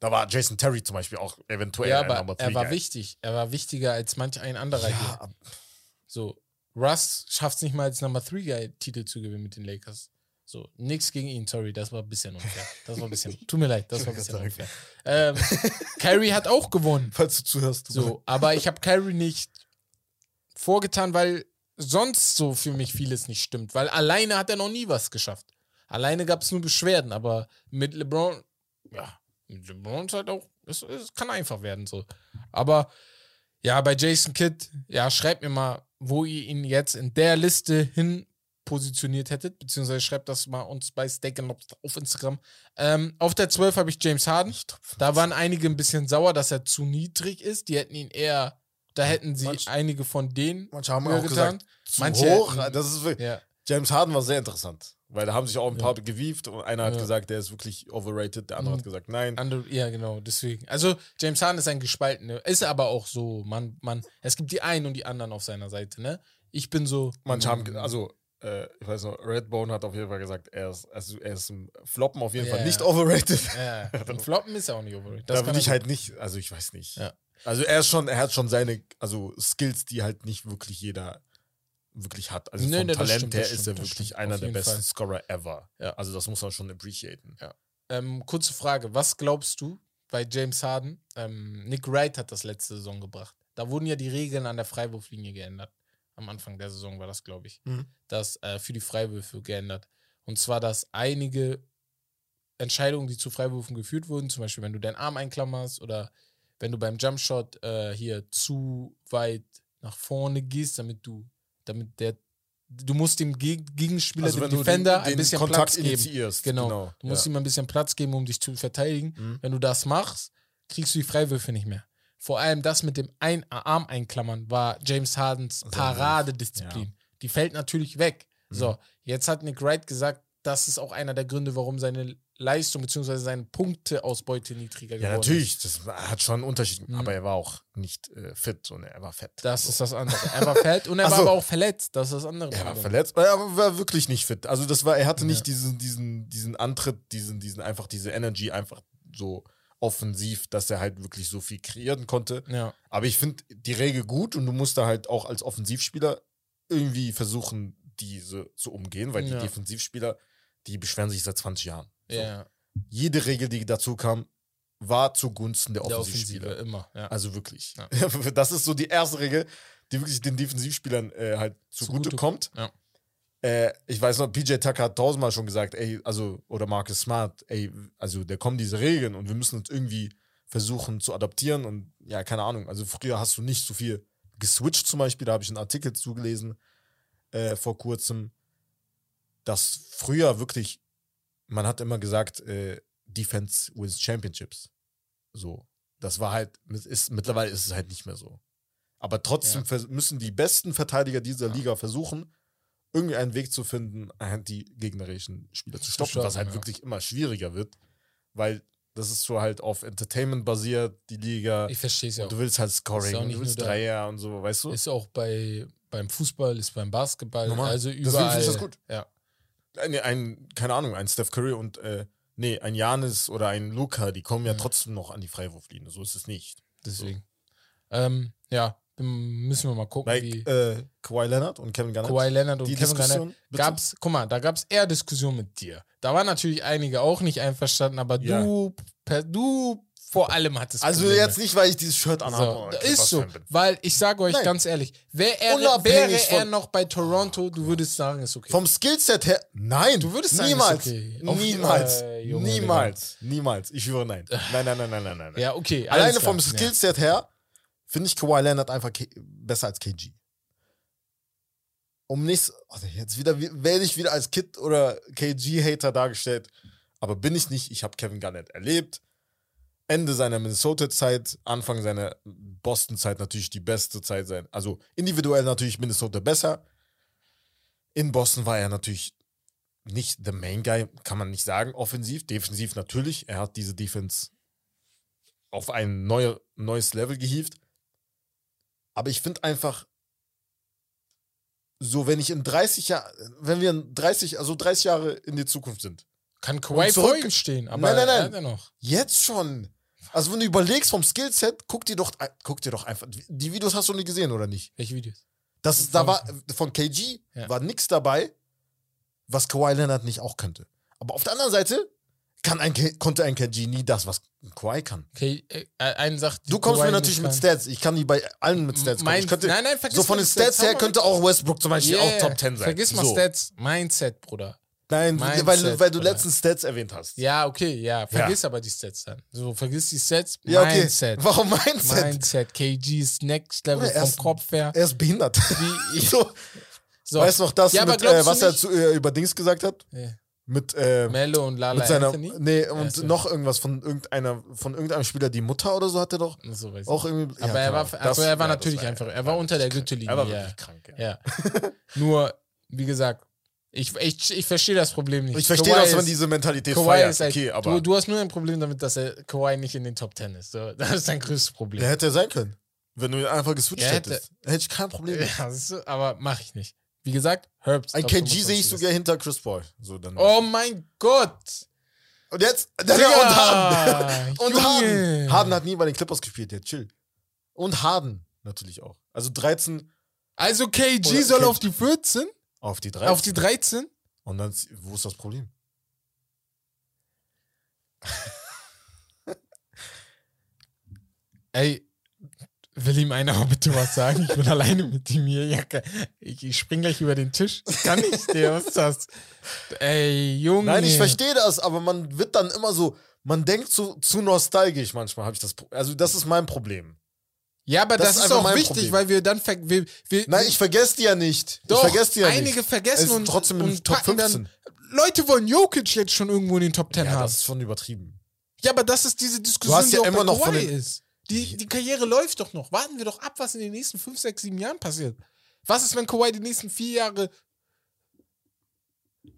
Da war Jason Terry zum Beispiel auch eventuell ja, ein aber Number Three er war Guy. wichtig. Er war wichtiger als manch ein anderer Ja, hier. So, Russ schafft es nicht mal als Number 3 Guy Titel zu gewinnen mit den Lakers. So, nix gegen ihn, sorry, das war ein bisschen unfair. Das war ein bisschen, tut mir leid, das war ein bisschen unfair. Ähm, Kyrie hat auch gewonnen. falls du zuhörst. du- So, aber ich habe Kyrie nicht vorgetan, weil sonst so für mich vieles nicht stimmt. Weil alleine hat er noch nie was geschafft. Alleine gab es nur Beschwerden, aber mit LeBron, ja, mit LeBron ist halt auch, es, es kann einfach werden so. Aber ja, bei Jason Kidd, ja, schreibt mir mal, wo ihr ihn jetzt in der Liste hin positioniert hättet, beziehungsweise schreibt das mal uns bei Steak and Lobster auf Instagram. Ähm, auf der 12 habe ich James Harden. Da waren einige ein bisschen sauer, dass er zu niedrig ist. Die hätten ihn eher, da hätten sie Manch- einige von denen Manche haben auch gesagt, zu Manche hoch. hätten- Das ist wirklich, Ja, James Harden war sehr interessant, weil da haben sich auch ein paar gewieft und einer hat Ja. gesagt, der ist wirklich overrated, der andere Mhm. hat gesagt, nein. andere, ja, genau, deswegen. Also, James Harden ist ein gespaltener, ist aber auch so, man, man, es gibt die einen und die anderen auf seiner Seite, ne? Ich bin so. Manche haben, ge- also, äh, ich weiß noch, Redbone hat auf jeden Fall gesagt, er ist, also er ist im Floppen auf jeden Ja, Fall nicht ja. overrated. Ja, und Floppen ist ja auch nicht overrated. Das da würde er ich halt nicht, also ich weiß nicht. Ja. Also er ist schon, er hat schon seine, also Skills, die halt nicht wirklich jeder wirklich hat. Also Nee, vom nee, Talent stimmt, her das ist er stimmt, wirklich stimmt. einer der besten Fall. Scorer ever. Ja. Also das muss man schon appreciaten. Ähm, kurze Frage: Was glaubst du bei James Harden? Ähm, Nick Wright hat das letzte Saison gebracht. Da wurden ja die Regeln an der Freiwurflinie geändert. Am Anfang der Saison war das, glaube ich. Mhm. Das äh, für die Freiwürfe geändert. Und zwar, dass einige Entscheidungen, die zu Freiwürfen geführt wurden, zum Beispiel, wenn du deinen Arm einklammerst oder wenn du beim Jumpshot äh, hier zu weit nach vorne gehst, damit du, damit der, du musst dem Geg Gegenspieler, Also dem Defender, den, ein den bisschen Kontakt Platz geben. Genau. genau. Du musst ja. ihm ein bisschen Platz geben, um dich zu verteidigen. Mhm. Wenn du das machst, kriegst du die Freiwürfe nicht mehr. Vor allem das mit dem ein Arm einklammern war James Hardens Paradedisziplin. Die fällt natürlich weg. Mhm. So, jetzt hat Nick Wright gesagt, das ist auch einer der Gründe, warum seine Leistung bzw. seine Punkteausbeute niedriger geworden Ja, ist. natürlich, das hat schon einen Unterschied. Mhm. Aber er war auch nicht äh, fit, sondern er war fett. Das ist das andere. Er war fett und er Ach war aber auch verletzt. Das ist das andere. er war verletzt, aber er war wirklich nicht fit. Also das war, er hatte Ja. nicht diesen, diesen, diesen Antritt, diesen, diesen einfach diese Energy einfach so offensiv, dass er halt wirklich so viel kreieren konnte. Ja. Aber ich finde die Regel gut und du musst da halt auch als Offensivspieler irgendwie versuchen, diese zu umgehen, weil Ja. die Defensivspieler, die beschweren sich seit 20 Jahren. So. Ja, Jede Regel, die dazu kam, war zugunsten der der Offensivspieler. Offensive immer. Also wirklich. Das ist so die erste Regel, die wirklich den Defensivspielern äh, halt zugute Zugute- kommt. Ja. Äh, ich weiß noch, PJ Tucker hat tausendmal schon gesagt, ey, also, oder Marcus Smart, ey, also da kommen diese Regeln und wir müssen uns irgendwie versuchen zu adaptieren und ja, keine Ahnung. Also früher hast du nicht so viel geswitcht zum Beispiel, da habe ich einen Artikel zugelesen äh, vor kurzem, dass früher wirklich, man hat immer gesagt, äh, Defense wins Championships. So. Das war halt, ist, mittlerweile ist es halt nicht mehr so. Aber trotzdem Ja. müssen die besten Verteidiger dieser Ja. Liga versuchen, irgendwie einen Weg zu finden, halt die gegnerischen Spieler zu stoppen, was halt ja. wirklich immer schwieriger wird, weil das ist so halt auf Entertainment basiert, die Liga. Ich verstehe es ja Und auch. du willst halt Scoring, und du willst. Dreier und so, weißt du? Ist auch bei, beim Fußball, ist beim Basketball, Normal. also Deswegen überall. finde ich das gut. Ja. ein, ein, keine Ahnung, ein Steph Curry und, äh, nee, ein Janis oder ein Luca, die kommen ja Ja. trotzdem noch an die Freiwurflinie. So ist es nicht. Deswegen. Ähm, ja, müssen wir mal gucken, Like, wie äh, Kawhi Leonard und Kevin Garnett. Kawhi Leonard und die Kevin Garnett Diskussion, bitte? gab's, guck mal, da gab es eher Diskussionen mit dir. Da waren natürlich einige auch nicht einverstanden, aber Ja. du, per, du vor allem hattest Also Probleme. jetzt nicht, weil ich dieses Shirt anhabe. So, ist so, weil ich sage euch Nein. ganz ehrlich, wär er, wäre er noch bei Toronto, du würdest sagen, ist okay. Vom Skillset her, nein. Du würdest sagen, niemals. ist okay. Niemals. äh, Junge, niemals. Niemals. Ich schwöre nein. Nein, nein, nein, nein, nein, nein. ja, okay. Alleine vom Skillset her finde ich Kawhi Leonard einfach besser als KG. Um nichts, also jetzt wieder werde ich wieder als Kid oder KG-Hater dargestellt, aber bin ich nicht. Ich habe Kevin Garnett erlebt. Ende seiner Minnesota-Zeit, Anfang seiner Boston-Zeit natürlich die beste Zeit sein. Also individuell natürlich Minnesota besser. In Boston war er natürlich nicht the main guy, kann man nicht sagen, offensiv. Defensiv natürlich. Er hat diese Defense auf ein neue, neues Level gehievt. Aber ich finde einfach, so, wenn ich in 30 Jahren, wenn wir in 30, also 30 Jahre in die Zukunft sind. Kann Kawhi zurück- vor ihm stehen, aber Nein, nein, nein. noch. Jetzt schon. Also, wenn du überlegst vom Skillset, guck dir doch, guck dir doch einfach. Die Videos hast du nie gesehen, oder nicht? Welche Videos? Das, Von- da war von KG Ja. war nichts dabei, was Kawhi Leonard nicht auch könnte. Aber auf der anderen Seite kann ein, konnte ein KG nie das, was ein Kawhi kann. Okay, äh, einen sagt. Du kommst Kawhi mir natürlich mit. Stats. Ich kann die bei allen mit Stats kommen. Mein- könnte, nein, nein, vergiss so von mal den Stats Stats. her mal könnte auch Westbrook zum Beispiel Yeah, auch Top 10 sein. Vergiss mal so. Stats. Mindset, Bruder. Nein, Mindset, weil, weil du Bruder. letztens Stats erwähnt hast. Ja, okay, ja. Vergiss aber die Stats dann. So, vergiss die Stats. Ja, okay. Mindset. Warum Mindset? Mindset. KG ist Next Level Bruder, er vom ist- Kopf her. Er ist behindert. Wie so, So. Weißt du noch das, Ja, mit, äh, was er zu, äh, über Dings gesagt hat? Ja. Mit, äh, Mello und Lala mit seiner. Anthony? Nee, und so. noch irgendwas von irgendeiner, von irgendeinem Spieler, die Mutter oder so hat er doch. So. Auch irgendwie. aber ja, er war, aber Das- er war ja, natürlich war- einfach, er war unter der. Gürtellinie. Er war ja. wirklich krank, ja. Ja. Nur, wie gesagt, ich, ich, ich verstehe das Problem nicht. Ich verstehe, dass man diese Mentalität Kawhi feiert. ist halt, okay, aber du, du hast nur ein Problem damit, dass er Kawhi nicht in den Top 10 ist. So, das ist dein größtes Problem. der hätte sein können. Wenn du ihn einfach geswitcht Er hätte- hättest. Hätte ich kein Problem. Ja, du, aber mache ich nicht. Wie gesagt, Herbst. Ein KG 25 sehe ich sogar hinter Chris Paul. So, dann. Oh mein Gott! Und jetzt. Digga, und Harden. Und Harden. Junge. Harden hat nie bei den Clippers gespielt, der chill. Und Harden natürlich auch. Also 13 Also KG Oder soll KG. auf die 14, auf die 13. auf die 13. Und dann, wo ist das Problem? Ey, will ihm einer bitte was sagen? Ich bin alleine mit ihm hier. Ja, ich, ich spring gleich über den Tisch. Das kann ich dir, was ist das? Ey, Junge. Nein, ich verstehe das, aber man wird dann immer so, man denkt zu, zu nostalgisch manchmal, habe ich das. Also, das ist mein Problem. Ja, aber Das das, ist auch wichtig, Problem. weil wir dann ver wir, wir, Nein, ich vergesse die ja nicht. Doch, ich vergesse die ja einige nicht. vergessen und, trotzdem in den und Top packen 15. Dann, Leute wollen Jokic jetzt schon irgendwo in den Top 10 ja, haben. das ist schon übertrieben. Ja, aber das ist diese Diskussion, ja die auch immer noch von den- ist. Die, die Karriere läuft doch noch. Warten wir doch ab, was in den nächsten 5, 6, 7 Jahren passiert. Was ist, wenn Kawhi die nächsten vier Jahre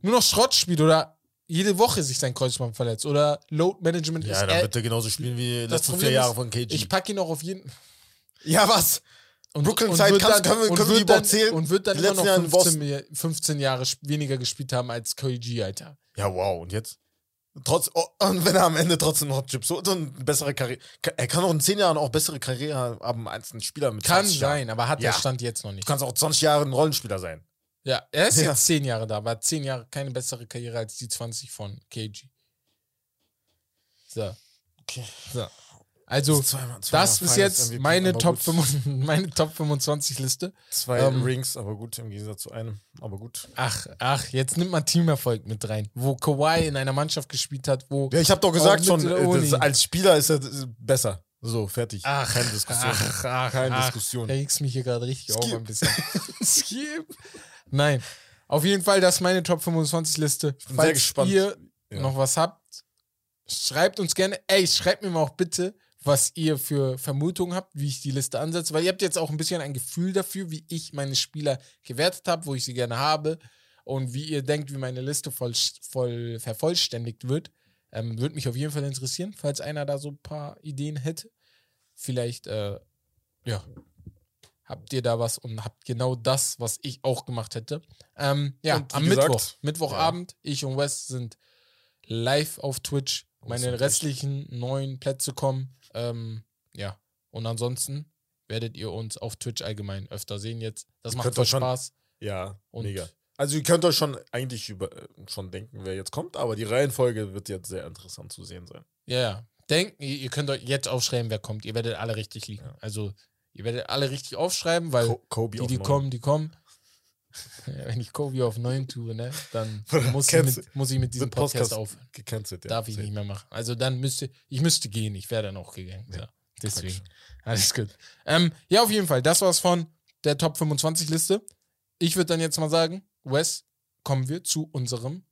nur noch Schrott spielt oder jede Woche sich sein Kreuzband verletzt oder Load Management ist. Ja, dann äh, wird er genauso spielen wie die letzten vier Jahre von KG. ich packe ihn auch auf jeden ja, was? und, Brooklyn und Zeit kannst- dann- können wir- und können wir die dann- zählen? Und wird dann Die immer noch letzten Jahre in 15, Jahr- 15 Jahre weniger gespielt haben als KG, Alter. Ja, wow. Und jetzt? Trotz, oh, und wenn er am Ende trotzdem noch Chips so eine bessere Karriere. Er kann auch in 10 Jahren auch bessere Karriere haben als ein Spieler mit Kann 20 Jahren. sein, aber hat Ja. der Stand jetzt noch nicht. Du kannst auch 20 Jahre ein Rollenspieler sein. Ja, er ist Ja. jetzt 10 Jahre da, aber hat 10 Jahre keine bessere Karriere als die 20 von KG. So. Okay. so. Also, Zweimal- zweimal das ist Finals jetzt meine Top, gut. 25, meine Top 25 Liste. Zwei Ähm, Rings, aber gut, im Gegensatz zu einem. Aber gut. Ach, ach, jetzt nimmt man Teamerfolg mit rein, wo Kawhi in einer Mannschaft gespielt hat, wo. Ja, ich habe doch gesagt schon, äh, das, als Spieler ist er äh, besser. So, fertig. Ach, Keine Diskussion. Ach, ach, Keine ach, Diskussion. Da regst mich hier gerade richtig auf Skip. ein bisschen. Skip. Nein. Auf jeden Fall, das ist meine Top 25 Liste. bin Falls sehr gespannt. ihr Ja. noch was habt, schreibt uns gerne. Ey, schreibt mir mal auch bitte, was ihr für Vermutungen habt, wie ich die Liste ansetze, weil ihr habt jetzt auch ein bisschen ein Gefühl dafür, wie ich meine Spieler gewertet habe, wo ich sie gerne habe und wie ihr denkt, wie meine Liste voll, voll vervollständigt wird. Ähm, Würde mich auf jeden Fall interessieren, falls einer da so ein paar Ideen hätte. Vielleicht, äh, ja, habt ihr da was und habt genau das, was ich auch gemacht hätte. Ähm, ja, am gesagt, Mittwoch, Mittwochabend, ich und Wes sind live auf Twitch. Meine restlichen neun Plätze kommen. Ähm, ja, und ansonsten werdet ihr uns auf Twitch allgemein öfter sehen jetzt. Das macht voll schon- Spaß. Ja, Und- mega. Also ihr könnt euch schon eigentlich über, äh, schon denken, wer jetzt kommt, aber die Reihenfolge wird jetzt sehr interessant zu sehen sein. Ja, ja. Denken, ihr könnt euch jetzt aufschreiben, wer kommt. Ihr werdet alle richtig liegen. Also, ihr werdet alle richtig aufschreiben, weil Co die, die kommen, die kommen. Wenn ich Kobe auf 9 tue, ne, dann muss ich, mit, muss ich mit diesem Podcast Podcast aufhören. Gecancelt, ja. Darf ich nicht mehr machen. Also dann müsste, ich müsste gehen, ich wäre dann auch gegangen. Ja, deswegen. Alles gut. Ähm, ja, auf jeden Fall, das war's von der Top 25 Liste. Ich würde dann jetzt mal sagen, Wes, kommen wir zu unserem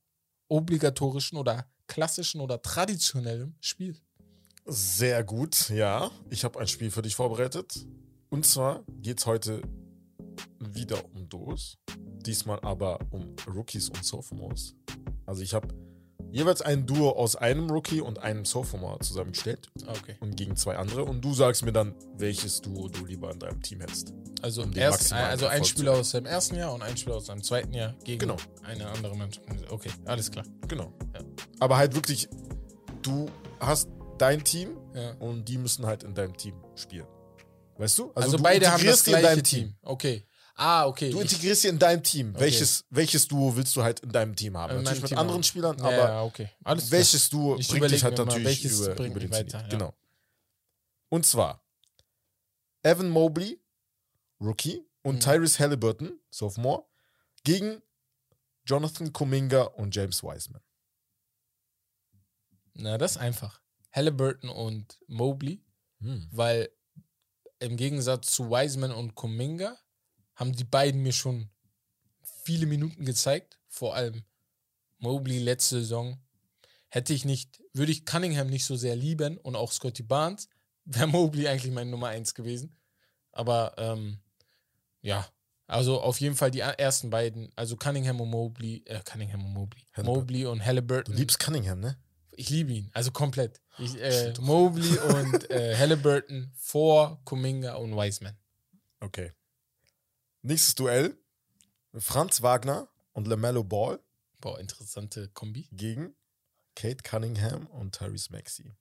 obligatorischen oder klassischen oder traditionellen Spiel. Sehr gut, ja. Ich habe ein Spiel für dich vorbereitet. Und zwar geht es heute wieder um Duos. Diesmal aber um Rookies und Sophomores. Also ich habe jeweils ein Duo aus einem Rookie und einem Sophomore zusammengestellt Okay. und gegen zwei andere. Und du sagst mir dann, welches Duo du lieber in deinem Team hättest. Also, Um erst, also ein Spieler aus seinem ersten Jahr und ein Spieler aus seinem zweiten Jahr gegen Genau. eine andere Mannschaft. Okay, alles klar. Genau. Ja. Aber halt wirklich, du hast dein Team Ja. und die müssen halt in deinem Team spielen. Weißt du? Also, du beide haben das die in gleiche deinem Team. Okay. Ah, okay. Du integrierst sie in deinem Team. Okay. Welches, welches Duo willst du halt in deinem Team haben? In Natürlich mit Team anderen haben. Spielern, aber ja, okay. Alles klar. welches Duo Ich bringt dich halt natürlich über, über den weiter, ja. Genau. Und zwar Evan Mobley, Rookie, und Mhm. Tyrese Halliburton, Sophomore, gegen Jonathan Kuminga und James Wiseman. Na, das ist einfach. Halliburton und Mobley, Hm. weil im Gegensatz zu Wiseman und Kuminga haben die beiden mir schon viele Minuten gezeigt. Vor allem Mobley letzte Saison. Hätte ich nicht, würde ich Cunningham nicht so sehr lieben und auch Scotty Barnes, wäre Mobley eigentlich mein Nummer eins gewesen. Aber ähm, ja, also auf jeden Fall die ersten beiden, also Cunningham und Mobley, äh, Cunningham und Mobley, Halliburton. Mobley und Du Halliburton. liebst Cunningham, ne? Ich liebe ihn, also komplett. Ich, äh. Mobley und äh, Halliburton vor Kuminga und Wiseman. Okay. Nächstes Duell. Franz Wagner und LaMelo Ball Boah, interessante Kombi. gegen Kate Cunningham und Tyrese Maxey.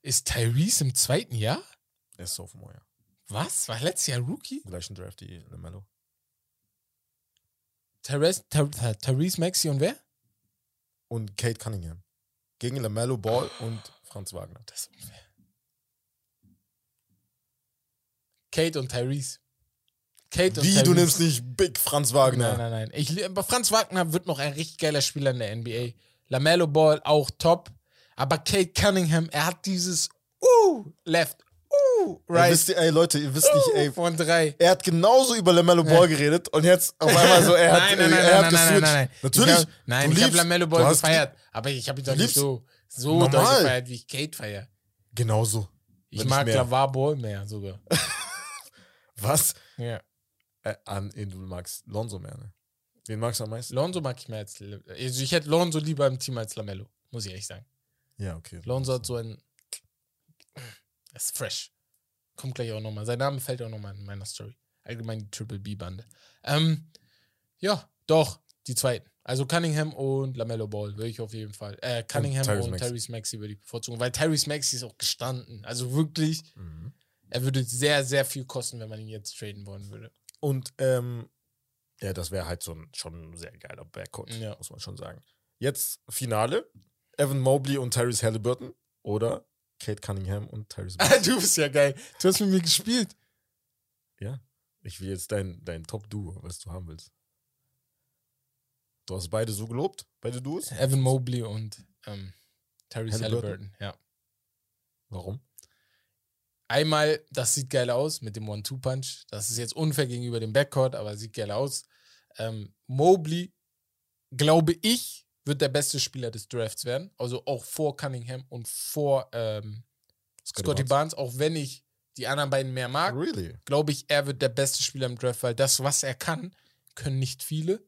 Ist Tyrese im zweiten Jahr? Er ist Sophomore, ja. Was? War letztes Jahr Rookie? Gleichen Draft wie LaMelo. Tyrese, Ty- Ty- Tyrese Maxey und wer? Und Kate Cunningham. Gegen LaMelo Ball und Franz Wagner. Das ist unfair. Kate und Tyrese. Kate und Wie, Tyrese. du nimmst nicht Big Franz Wagner? Nein, nein, nein. Ich, aber Franz Wagner wird noch ein richtig geiler Spieler in der NBA. LaMelo Ball auch top. Aber Kate Cunningham, er hat dieses Uh, left, Right, wisst ihr, ey, Leute, ihr wisst nicht, ey, von drei. er hat genauso über LaMelo Ball geredet und jetzt auf einmal so, er hat, nein, nein, nein, er hat nein, nein, nein, nein. Natürlich, Ich hab, nein, du ich habe LaMelo Ball gefeiert. Aber ich habe ihn doch nicht so, so doll gefeiert, wie ich Kate feiere. Genauso. Ich mag. Lavar Ball mehr sogar. Was? ja. Äh, an, du magst Lonzo mehr, ne? Wen magst du am meisten? Lonzo mag ich mehr als. Also ich hätte Lonzo lieber im Team als Lamello, muss ich ehrlich sagen. Ja, okay. Lonzo hat so ein. Das ist fresh. Kommt gleich auch nochmal. Sein Name fällt auch nochmal in meiner Story. Allgemein die Triple B-Bande. Ähm, ja, doch, die zweiten. Also Cunningham und Lamello Ball würde ich auf jeden Fall. Äh, Cunningham und Maxey. Tyrese Maxey würde ich bevorzugen, weil Tyrese Maxey ist auch gestanden. Also wirklich, Mhm. er würde sehr, sehr viel kosten, wenn man ihn jetzt traden wollen würde. Und, ähm, ja, das wäre halt so ein, schon ein sehr geiler Backcourt, Ja. muss man schon sagen. Jetzt Finale. Evan Mobley und Tyrese Halliburton oder Kate Cunningham und Tyrese Maxey. du bist ja geil. Du hast mit mir gespielt. Ja. Ich will jetzt dein, dein Top-Duo, was du haben willst. Du hast beide so gelobt, beide Duos? Evan Mobley und ähm, Tyrese Halliburton? Halliburton, ja. Warum? Einmal, das sieht geil aus mit dem One-Two-Punch. Das ist jetzt unfair gegenüber dem Backcourt, aber sieht geil aus. Ähm, Mobley, glaube ich, wird der beste Spieler des Drafts werden. Also auch vor Cunningham und vor ähm, Scotty Barnes, auch wenn ich die anderen beiden mehr mag, Really? glaube ich, er wird der beste Spieler im Draft, weil das, was er kann, können nicht viele.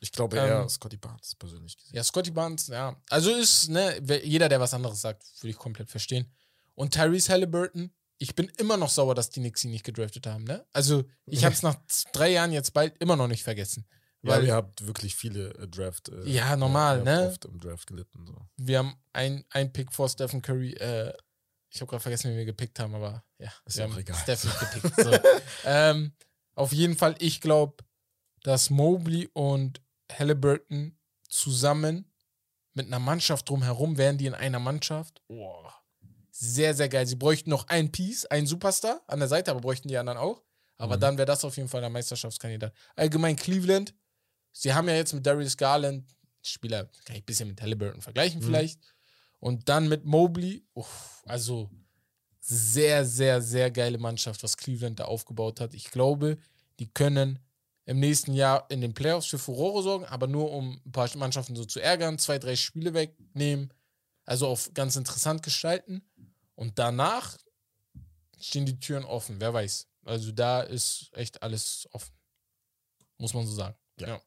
Ich glaube Ähm, eher Scotty Barnes, persönlich gesehen. Ja, Scotty Barnes, ja. Also ist, ne, jeder, der was anderes sagt, würde ich komplett verstehen. Und Tyrese Halliburton, ich bin immer noch sauer, dass die Knicks ihn nicht gedraftet haben, ne? Also, ich habe es nach drei Jahren jetzt bald immer noch nicht vergessen. Ja, Weil ihr habt wirklich viele äh, Draft. Äh, Ja, normal, ne? Oft im Draft gelitten. So. wir haben ein, ein Pick vor Stephen Curry, äh, ich habe gerade vergessen, wen wir gepickt haben, aber ja, Ist wir ja auch haben egal. Stephen gepickt. So. ähm, auf jeden Fall, ich glaube, dass Mobley und Halliburton zusammen mit einer Mannschaft drumherum wären die in einer Mannschaft. Boah. Sehr, sehr geil. Sie bräuchten noch ein Piece, einen Superstar an der Seite, aber bräuchten die anderen auch. Aber Mhm. dann wäre das auf jeden Fall der Meisterschaftskandidat. Allgemein Cleveland. Sie haben ja jetzt mit Darius Garland Spieler, kann ich ein bisschen mit Halliburton vergleichen Mhm. vielleicht. Und dann mit Mobley. Uff, also sehr, sehr, sehr geile Mannschaft, was Cleveland da aufgebaut hat. Ich glaube, die können im nächsten Jahr in den Playoffs für Furore sorgen, aber nur um ein paar Mannschaften so zu ärgern, zwei, drei Spiele wegnehmen, also auf ganz interessant gestalten. Und danach stehen die Türen offen, wer weiß. Also da ist echt alles offen. Muss man so sagen. Ja. Ja.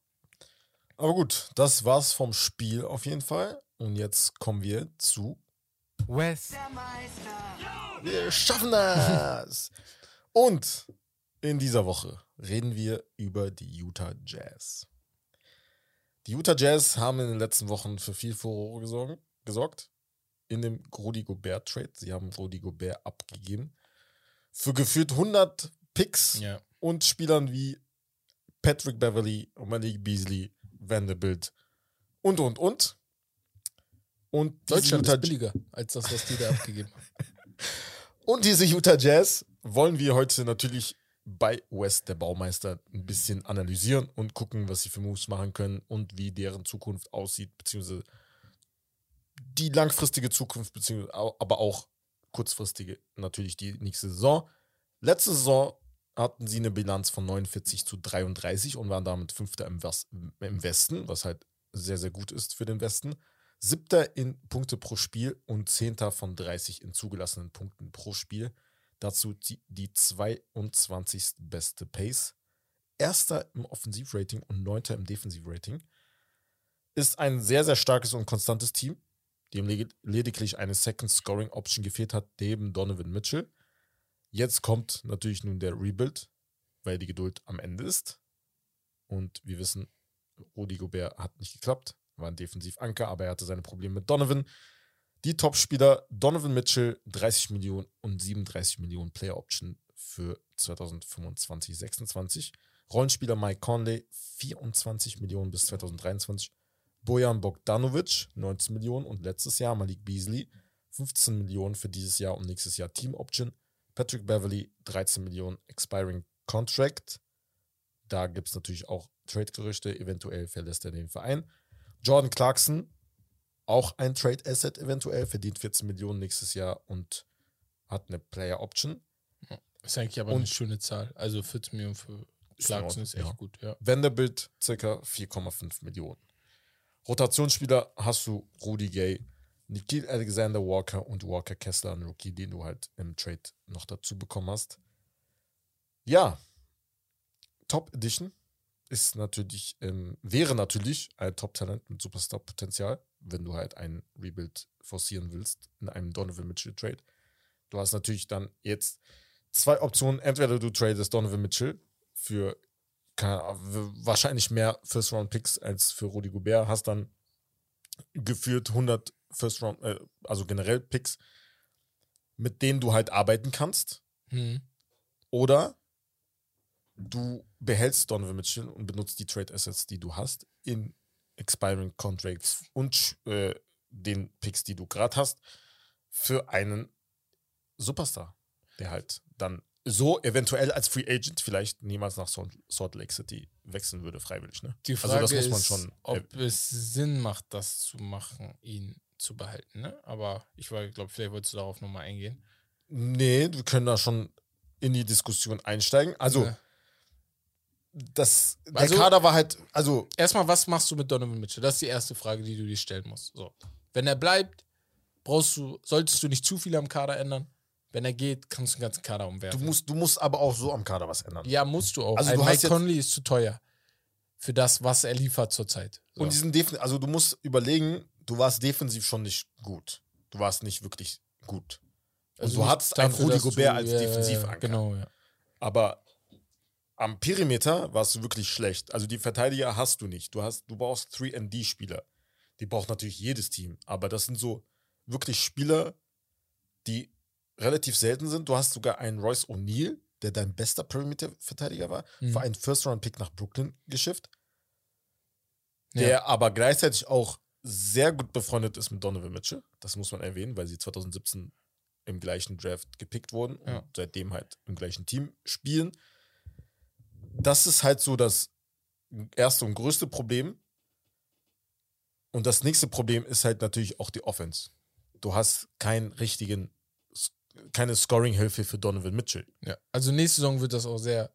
Aber gut, das war's vom Spiel auf jeden Fall. Und jetzt kommen wir zu Wes. Wir schaffen das! Und in dieser Woche reden wir über die Utah Jazz. Die Utah Jazz haben in den letzten Wochen für viel Furore gesorgt. In dem Rudy Gobert Trade. Sie haben Rudy Gobert abgegeben. Für gefühlt 100 Picks Ja. und Spielern wie Patrick Beverly, Malik Beasley, Vanderbilt und, und, und. Und Deutschland ist billiger als das, was die da abgegeben haben. Und diese Utah Jazz wollen wir heute natürlich bei West, der Baumeister, ein bisschen analysieren und gucken, was sie für Moves machen können und wie deren Zukunft aussieht, beziehungsweise die langfristige Zukunft, beziehungsweise aber auch kurzfristige, natürlich die nächste Saison. Letzte Saison hatten sie eine Bilanz von 49 zu 33 und waren damit Fünfter im, Wes im Westen, was halt sehr, sehr gut ist für den Westen. Siebter in Punkte pro Spiel und Zehnter von 30 in zugelassenen Punkten pro Spiel. Dazu die, die 22. beste Pace. Erster im Offensivrating und neunter im Defensivrating. Ist ein sehr, sehr starkes und konstantes Team, dem led- lediglich eine Second Scoring Option gefehlt hat, neben Donovan Mitchell. Jetzt kommt natürlich nun der Rebuild, weil die Geduld am Ende ist. Und wir wissen, Rudi Gobert hat nicht geklappt, war ein Defensivanker, aber er hatte seine Probleme mit Donovan. Die Topspieler Donovan Mitchell 30 Millionen und 37 Millionen Player Option für 2025, 26. Rollenspieler Mike Conley 24 Millionen bis 2023. Bojan Bogdanovic 19 Millionen und letztes Jahr Malik Beasley 15 Millionen für dieses Jahr und nächstes Jahr Team Option. Patrick Beverly 13 Millionen Expiring Contract. Da gibt es natürlich auch Trade-Gerüchte. Eventuell verlässt er den Verein. Jordan Clarkson, auch ein Trade-Asset eventuell, verdient 14 Millionen nächstes Jahr und hat eine Player-Option. Ist eigentlich aber Und- eine schöne Zahl. Also 14 Millionen für Ist Clarkson ist echt Ordnung, ja. gut, ja. Vanderbilt circa 4,5 Millionen. Rotationsspieler hast du Rudy Gay, Nikhil Alexander Walker und Walker Kessler, ein Rookie, den du halt im Trade noch dazu bekommen hast. Ja, Top Edition ist natürlich, ähm, wäre natürlich ein Top-Talent mit Superstar-Potenzial, wenn du halt einen Rebuild forcieren willst in einem Donovan Mitchell Trade. Du hast natürlich dann jetzt zwei Optionen. Entweder du tradest Donovan Mitchell für wahrscheinlich mehr First-Round-Picks als für Rudy Gobert, hast dann geführt 100 First-Round, äh, also generell Picks, mit denen du halt arbeiten kannst. Hm. Oder du behältst Donovan Mitchell und benutzt die Trade Assets, die du hast, in Expiring Contracts und äh, den Picks, die du gerade hast, für einen Superstar, der halt dann so eventuell als Free Agent vielleicht niemals nach Salt Lake City wechseln würde, freiwillig. Ne? Die Frage also das muss man ist, schon. ob es Sinn macht, das zu machen, ihn zu behalten. Ne? Aber ich glaube, vielleicht wolltest du darauf nochmal eingehen. nee, wir können da schon in die Diskussion einsteigen. Also, Ja. das, der Also- Kader war halt, also Erstmal, was machst du mit Donovan Mitchell? Das ist die erste Frage, die du dir stellen musst. So. Wenn er bleibt, brauchst du, solltest du nicht zu viel am Kader ändern. Wenn er geht, kannst du den ganzen Kader du umwerfen. musst, du musst aber auch so am Kader was ändern. ja, musst du auch. Also Ein du Mike Conley ist zu teuer für das, was er liefert zurzeit. So. Und diesen Defen also du musst überlegen, du warst defensiv schon nicht gut. Du warst nicht wirklich gut. Und Also du hattest einen Rudi Gobert als ja, ja, ja, Defensivanker. Genau, ja. Aber am Perimeter warst du wirklich schlecht. Also die Verteidiger hast du nicht. Du, hast, du brauchst 3D-Spieler. Die braucht natürlich jedes Team. Aber das sind so wirklich Spieler, die relativ selten sind. Du hast sogar einen Royce O'Neal, der dein bester Perimeter-Verteidiger war, Mhm. für einen First-Round-Pick nach Brooklyn geschifft. Ja. der aber gleichzeitig auch sehr gut befreundet ist mit Donovan Mitchell. Das muss man erwähnen, weil sie 2017 im gleichen Draft gepickt wurden Ja. und seitdem halt im gleichen Team spielen. Das ist halt so das erste und größte Problem. Und das nächste Problem ist halt natürlich auch die Offense. Du hast keinen richtigen, keine Scoring-Hilfe für Donovan Mitchell. Ja, also nächste Saison wird das auch sehr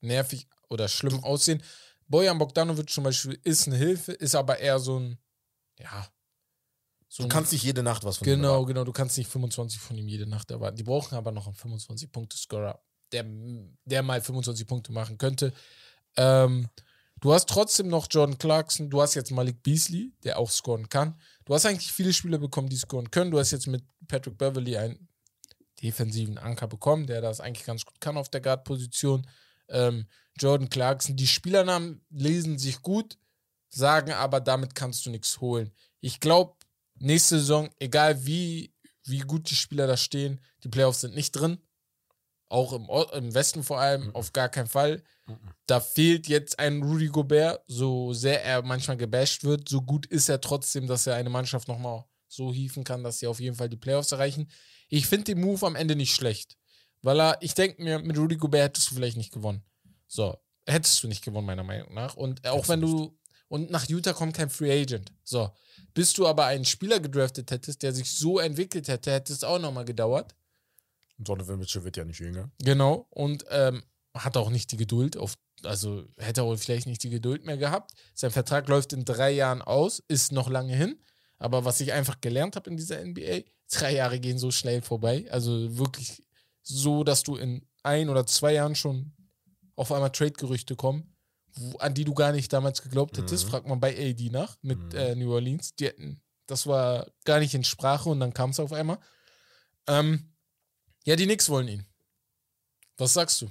nervig oder schlimm aussehen. Bojan Bogdanovic zum Beispiel ist eine Hilfe, ist aber eher so ein, ja. So Du kannst nicht jede Nacht was von ihm Genau, genau. Du kannst nicht 25 von ihm jede Nacht erwarten. Die brauchen aber noch einen 25-Punkte-Scorer, der, der mal 25 Punkte machen könnte. Ähm, Du hast trotzdem noch Jordan Clarkson, du hast jetzt Malik Beasley, der auch scoren kann. Du hast eigentlich viele Spieler bekommen, die scoren können. Du hast jetzt mit Patrick Beverly einen defensiven Anker bekommen, der das eigentlich ganz gut kann auf der Guard-Position. Ähm, Jordan Clarkson, die Spielernamen lesen sich gut, sagen aber, damit kannst du nichts holen. Ich glaube, nächste Saison, egal wie, wie gut die Spieler da stehen, die Playoffs sind nicht drin. Auch im, im Westen vor allem, mhm. auf gar keinen Fall. Mhm. Da fehlt jetzt ein Rudy Gobert, so sehr er manchmal gebasht wird, so gut ist er trotzdem, dass er eine Mannschaft nochmal so hieven kann, dass sie auf jeden Fall die Playoffs erreichen. Ich finde den Move am Ende nicht schlecht, weil er, ich denke mir, mit Rudy Gobert hättest du vielleicht nicht gewonnen. So, hättest du nicht gewonnen, meiner Meinung nach. Und auch wenn du, und nach Utah kommt kein Free Agent. So, bis du aber einen Spieler gedraftet hättest, der sich so entwickelt hätte, hätte es auch nochmal gedauert. Donovan Mitchell wird ja nicht jünger. Genau, und ähm, hat auch nicht die Geduld auf, also hätte er vielleicht nicht die Geduld mehr gehabt. Sein Vertrag läuft in drei Jahren aus, ist noch lange hin. Aber was ich einfach gelernt habe in dieser NBA, drei Jahre gehen so schnell vorbei. Also wirklich so, dass du in ein oder zwei Jahren schon auf einmal Trade-Gerüchte kommen, an die du gar nicht damals geglaubt hättest. Mhm. Fragt man bei AD nach mit mhm. äh, New Orleans. Die hätten, das war gar nicht in Sprache und dann kam es auf einmal. Ähm, ja, die Knicks wollen ihn. Was sagst du?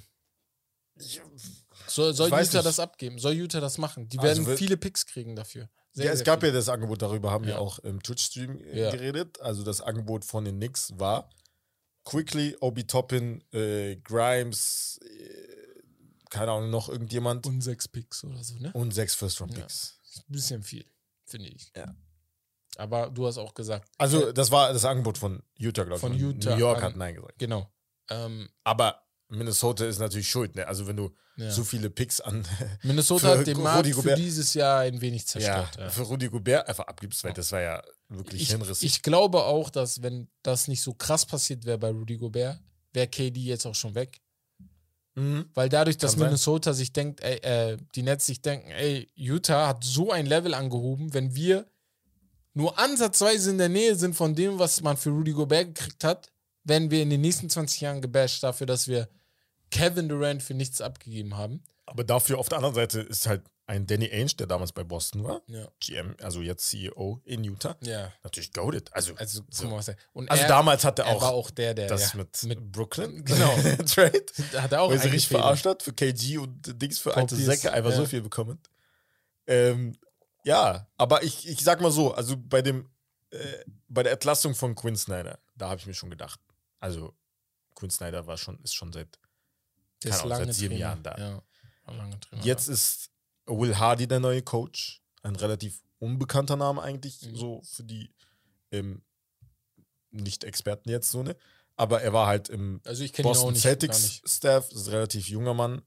soll soll Utah nicht. das abgeben? Soll Utah das machen? Die werden also, viele Picks kriegen dafür. Sehr, ja, es gab viele. ja das Angebot, darüber haben ja. wir auch im Twitch-Stream äh, ja. geredet. Also das Angebot von den Knicks war Quickly, Obi Toppin, äh, Grimes, äh, keine Ahnung, noch irgendjemand. Und sechs Picks oder so, ne? Und sechs First-Round-Picks. Ja. Ein bisschen viel, finde ich. Ja. Aber du hast auch gesagt. Also, das war das Angebot von Utah, glaube ich. Von Utah. New York an, hat Nein gesagt. Genau. Ähm, aber Minnesota ist natürlich schuld, ne? Also, wenn du ja. so viele Picks an. Minnesota hat den Markt für dieses Jahr ein wenig zerstört. Ja, ja. Für Rudy Gobert einfach abgibst, weil das war ja wirklich ich, hinrissig. Ich glaube auch, dass, wenn das nicht so krass passiert wäre bei Rudy Gobert, wäre KD jetzt auch schon weg. Mhm. Weil dadurch, dass Minnesota sich denkt, ey, äh, die Nets sich denken, ey, Utah hat so ein Level angehoben, wenn wir nur ansatzweise in der Nähe sind von dem, was man für Rudy Gobert gekriegt hat, werden wir in den nächsten 20 Jahren gebasht dafür, dass wir Kevin Durant für nichts abgegeben haben. Aber dafür auf der anderen Seite ist halt ein Danny Ainge, der damals bei Boston war, ja. GM, also jetzt CEO in Utah, ja. natürlich goaded. Also, also, so. Und also er, damals hat er auch er war auch der, der das ja, mit, mit Brooklyn genau. Trade, hat er auch weil sie richtig verarscht hat für KG und Dings für alte Säcke einfach so viel bekommen. Ähm, ja, aber ich, ich sag mal so, also bei dem äh, bei der Entlassung von Quinn Snyder, da habe ich mir schon gedacht. Also Quinn Snyder war schon, ist schon seit, keine Ahnung, seit sieben Trainer. Jahren da. Ja, Jetzt ist Will Hardy der neue Coach. Ein relativ unbekannter Name eigentlich, mhm. so für die ähm, Nicht-Experten jetzt so, ne? Aber er war halt im also Boston Celtics Staff, ist ein relativ junger Mann.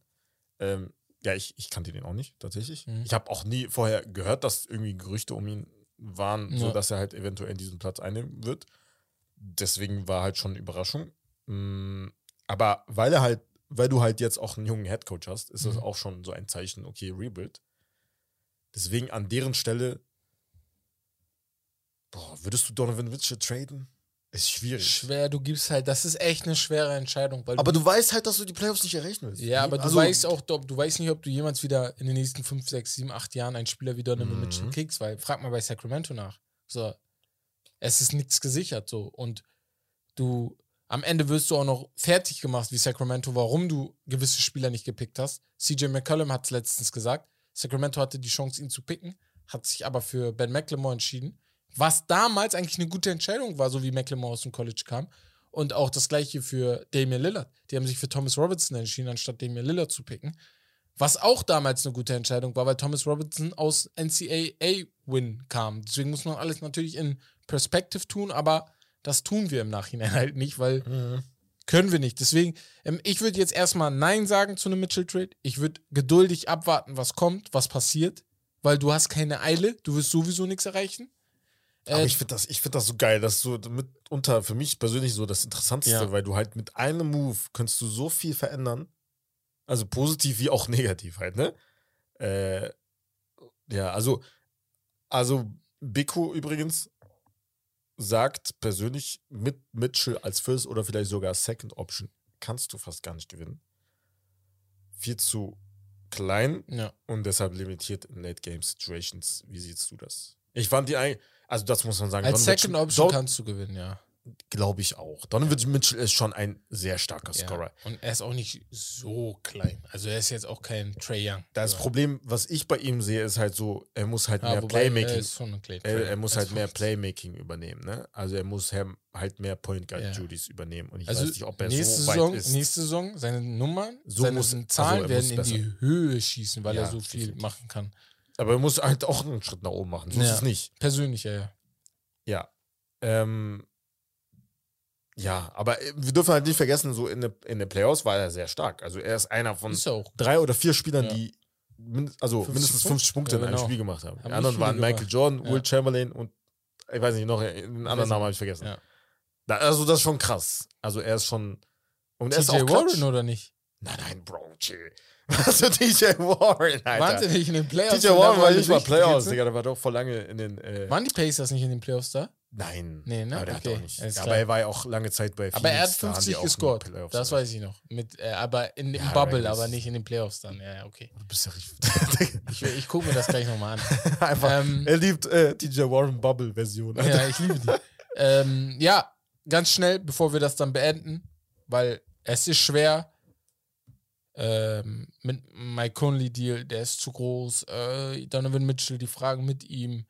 Ähm, ja, ich, ich kannte den auch nicht, tatsächlich. Mhm. Ich habe auch nie vorher gehört, dass irgendwie Gerüchte um ihn waren, ja. so dass er halt eventuell diesen Platz einnehmen wird. Deswegen war halt schon eine Überraschung. Mm, aber weil er halt, weil du halt jetzt auch einen jungen Headcoach hast, ist mhm. das auch schon so ein Zeichen, okay, Rebuild. Deswegen an deren Stelle, boah, würdest du Donovan Mitchell traden? Ist schwierig. Schwer, du gibst halt, das ist echt eine schwere Entscheidung. aber du, du, weißt halt, dass du die Playoffs nicht erreichen willst. Ja, aber also, du weißt auch, du weißt nicht, ob du jemals wieder in den nächsten 5, 6, 7, 8 Jahren einen Spieler wie Donovan mhm. Mitchell kriegst, weil frag mal bei Sacramento nach. So, es ist nichts gesichert so. Und du, am Ende wirst du auch noch fertig gemacht wie Sacramento, warum du gewisse Spieler nicht gepickt hast. CJ McCollum hat es letztens gesagt. Sacramento hatte die Chance, ihn zu picken, hat sich aber für Ben McLemore entschieden was damals eigentlich eine gute Entscheidung war, so wie McLemore aus dem College kam. Und auch das gleiche für Damian Lillard. Die haben sich für Thomas Robertson entschieden, anstatt Damian Lillard zu picken. Was auch damals eine gute Entscheidung war, weil Thomas Robertson aus NCAA-Win kam. Deswegen muss man alles natürlich in Perspective tun, aber das tun wir im Nachhinein halt nicht, weil mhm. können wir nicht. Deswegen, ähm, ich würde jetzt erstmal Nein sagen zu einem Mitchell-Trade. Ich würde geduldig abwarten, was kommt, was passiert, weil du hast keine Eile, du wirst sowieso nichts erreichen. Aber äh, ich finde das, find das so geil, dass so mitunter für mich persönlich so das Interessanteste, ja. weil du halt mit einem Move kannst du so viel verändern. Also positiv wie auch negativ halt, ne? Äh, ja, also, also Biko übrigens sagt persönlich mit Mitchell als First oder vielleicht sogar Second Option kannst du fast gar nicht gewinnen. Viel zu klein Ja. und deshalb limitiert in Late Game Situations. Wie siehst du das? Ich fand die eigentlich, also das muss man sagen. Als Second Option kannst du gewinnen, ja. Glaube ich auch. Donovan Mitchell ist schon ein sehr starker ja. Scorer. Und er ist auch nicht so klein. Also er ist jetzt auch kein Trey Young. Das Ja. Problem, was ich bei ihm sehe, ist halt so, er muss halt Ja, mehr Playmaking. Er, Er, er muss Er halt mehr Playmaking übernehmen, ne? Also er muss halt mehr Point Guard Ja. Duties übernehmen. Und ich Also weiß nicht, ob er nächste, so Saison, weit ist. nächste Saison, seine Nummern, So seine muss- Zahlen also er werden in die Höhe schießen, weil Ja, er so viel definitiv. machen kann. Aber er muss halt auch einen Schritt nach oben machen. So ist Ja. es nicht. Persönlich, ja, ja. Ja. Ähm, ja, aber äh, wir dürfen halt nicht vergessen, so in den in Playoffs war er sehr stark. Also er ist einer von Ist drei oder vier Spielern, Ja. die min also 50 mindestens 50 Punkte Ja, in einem genau. Spiel gemacht haben. Haben Die anderen nicht waren Michael gemacht. Jordan, Ja. Will Chamberlain und ich weiß nicht, noch den anderen nicht. Namen habe ich vergessen. Da, also das ist schon krass. Also er ist schon und er ist auch Warren Warren oder nicht? Nein, nein, Bro, chill. Was für TJ Warren, Alter. Wahnsinnig in den Playoffs. Wenn Warren war nicht mal Playoffs. Digga, der war doch vor lange in den äh, Waren die Pacers nicht in den Playoffs da? Nein. Nee, ne? Aber der Okay, hat auch nicht. alles Ja, klar. aber er war ja auch lange Zeit bei Aber er hat Phoenix, da haben die 50 auch in den gescored. Das weiß ich noch. Mit, äh, aber in dem Ja, Bubble, Regular aber nicht in den Playoffs dann. Ja, okay. Du bist ja richtig. Ich, ich gucke mir das gleich nochmal an. Einfach. Ähm, er liebt äh, TJ Warren Bubble Version. Alter. Ja, ich liebe die. ähm, ja, ganz schnell, bevor wir das dann beenden, weil es ist schwer. Ähm, mit Mike Conley Deal, der ist zu groß. Äh, Donovan Mitchell, die Fragen mit ihm.